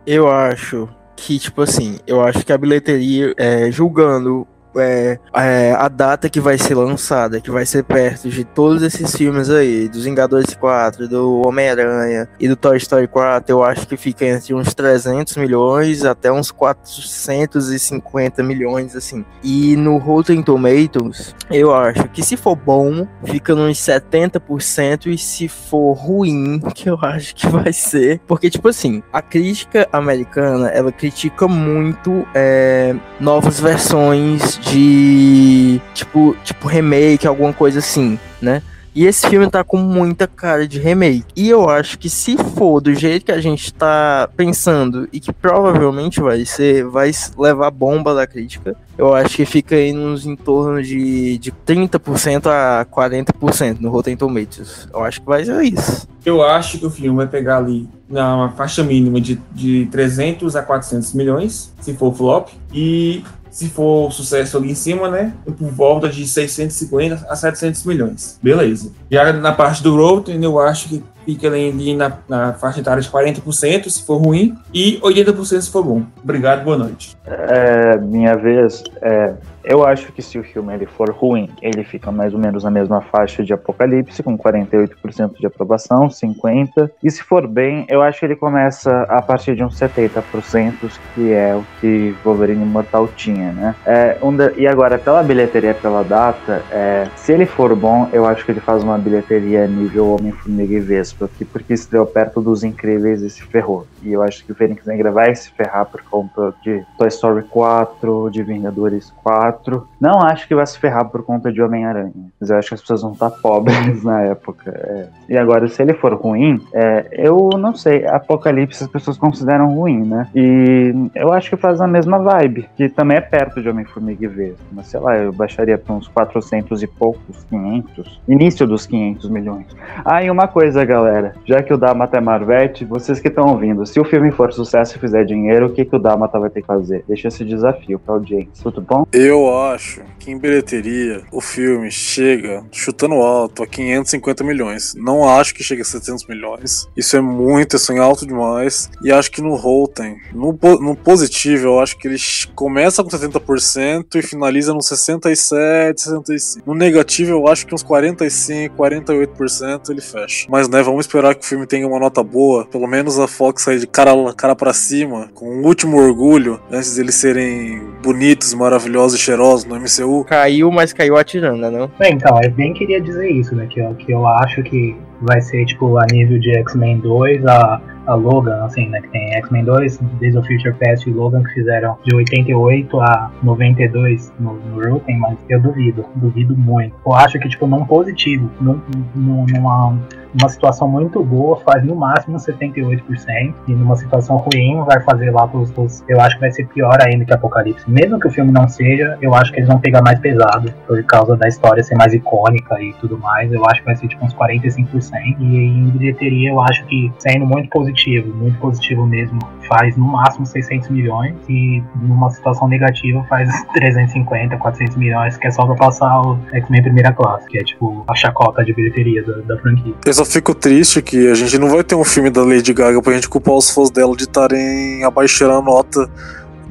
Eu acho que, tipo assim, eu acho que a bilheteria, é, julgando é, é, a data que vai ser lançada, que vai ser perto de todos esses filmes aí, dos Vingadores 4, do Homem-Aranha e do Toy Story 4, eu acho que fica entre uns 300 milhões até uns 450 milhões, assim. E no Rotten Tomatoes, eu acho que se for bom, fica nos 70%, e se for ruim, que eu acho que vai ser. Porque, tipo assim, a crítica americana, ela critica muito é, novas versões de tipo, tipo remake, alguma coisa assim, né? E esse filme tá com muita cara de remake. E eu acho que se for do jeito que a gente tá pensando e que provavelmente vai ser, vai levar bomba da crítica. Eu acho que fica aí nos em torno de, de 30% a 40% no Rotten Tomatoes. Eu acho que vai ser isso. Eu acho que o filme vai pegar ali na faixa mínima de, de 300 a 400 milhões, se for flop, e se for sucesso ali em cima, né, por volta de 650 a 700 milhões. Beleza. Já na parte do Rotten, eu acho que fica ali na, na faixa etária de 40% se for ruim e 80% se for bom. Obrigado, boa noite. É, minha vez, é, eu acho que se o filme ele for ruim, ele fica mais ou menos na mesma faixa de Apocalipse, com 48% de aprovação, 50%. E se for bem, eu acho que ele começa a partir de uns 70%, que é o que Wolverine Imortal tinha, né? É, e agora, pela bilheteria, pela data, é, se ele for bom, eu acho que ele faz uma bilheteria nível Homem-Formiga e Vespa, que- porque estreou perto dos Incríveis e se ferrou. E eu acho que o Fênix Negra vai se ferrar por conta de Toy Story 4, de Vingadores 4. Não acho que vai se ferrar por conta de Homem-Aranha. Mas eu acho que as pessoas vão estar pobres na época. é. E agora, se ele for ruim, é, eu não sei. Apocalipse as pessoas consideram ruim, né? E eu acho que faz a mesma vibe, que também é perto de Homem-Formiga e Vespa. Mas sei lá, eu baixaria para uns 400 e poucos, 500. Início dos 500 milhões. Ah, e uma coisa, galera. Já que o Damata é Marvete, vocês que estão ouvindo, se o filme for sucesso e fizer dinheiro, o que, que o Damata vai ter que fazer? Deixa esse desafio pra audiência. Tudo bom? Eu acho que em bilheteria o filme chega chutando alto a 550 milhões. Não acho que chegue a 700 milhões. Isso é muito, é alto demais. E acho que no Rotten, no, no positivo, eu acho que ele começa com 70% e finaliza nos 67, 65. No negativo, eu acho que uns 45, 48% ele fecha. Mas né, vamos vamos esperar que o filme tenha uma nota boa. Pelo menos a Fox sair de cara, cara para cima, com um último orgulho, antes deles serem bonitos, maravilhosos e cheirosos no MCU. Caiu, mas caiu atirando, né? Não? É, então, eu bem queria dizer isso, né? Que eu, que eu acho que vai ser, tipo, a nível de X-Men 2, a, a Logan, assim, né? Que tem X-Men 2, Days of Future Past e Logan que fizeram de 88 a 92 no, no Rotten, mas eu duvido, duvido muito. Eu acho que, tipo, num positivo, num, num, numa numa situação muito boa faz no máximo 78% e numa situação ruim vai fazer lá pros, pros, eu acho que vai ser pior ainda que Apocalipse mesmo que o filme não seja eu acho que eles vão pegar mais pesado por causa da história ser mais icônica e tudo mais eu acho que vai ser tipo uns 45% e em bilheteria eu acho que sendo muito positivo muito positivo mesmo faz no máximo 600 milhões e numa situação negativa faz 350 400 milhões que é só pra passar o X-Men primeira classe que é tipo a chacota de bilheteria da, da franquia só fico triste que a gente não vai ter um filme da Lady Gaga pra gente culpar os fãs dela de estarem abaixando a nota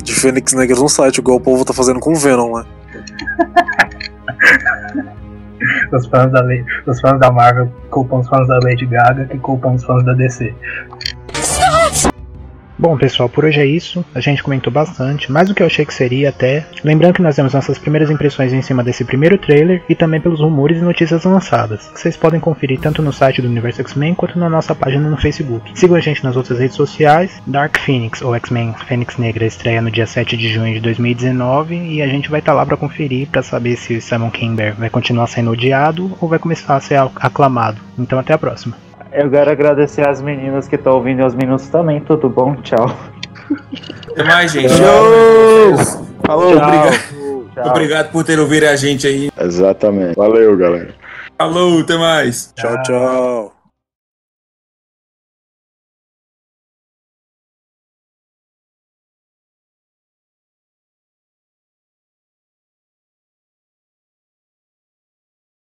de Fênix Negra no site, igual o povo tá fazendo com Venom, né? os, fãs da, os fãs da Marvel culpam os fãs da Lady Gaga que culpam os fãs da DC. Bom, pessoal, por hoje é isso. A gente comentou bastante, mais do que eu achei que seria até. Lembrando que nós temos nossas primeiras impressões em cima desse primeiro trailer e também pelos rumores e notícias lançadas, que vocês podem conferir tanto no site do Universo X-Men quanto na nossa página no Facebook. Sigam a gente nas outras redes sociais. Dark Phoenix, ou X-Men Fênix Negra, estreia no dia 7 de junho de 2019 e a gente vai estar tá lá para conferir para saber se o Simon Kimber vai continuar sendo odiado ou vai começar a ser aclamado. Então até a próxima. Eu quero agradecer às meninas que estão ouvindo e aos meninos também. Tudo bom? Tchau. Até mais, gente. Show! Falou, Tchau. obrigado. Tchau. Obrigado por ter ouvido a gente aí. Exatamente. Valeu, galera. Falou, até mais. Tchau, tchau.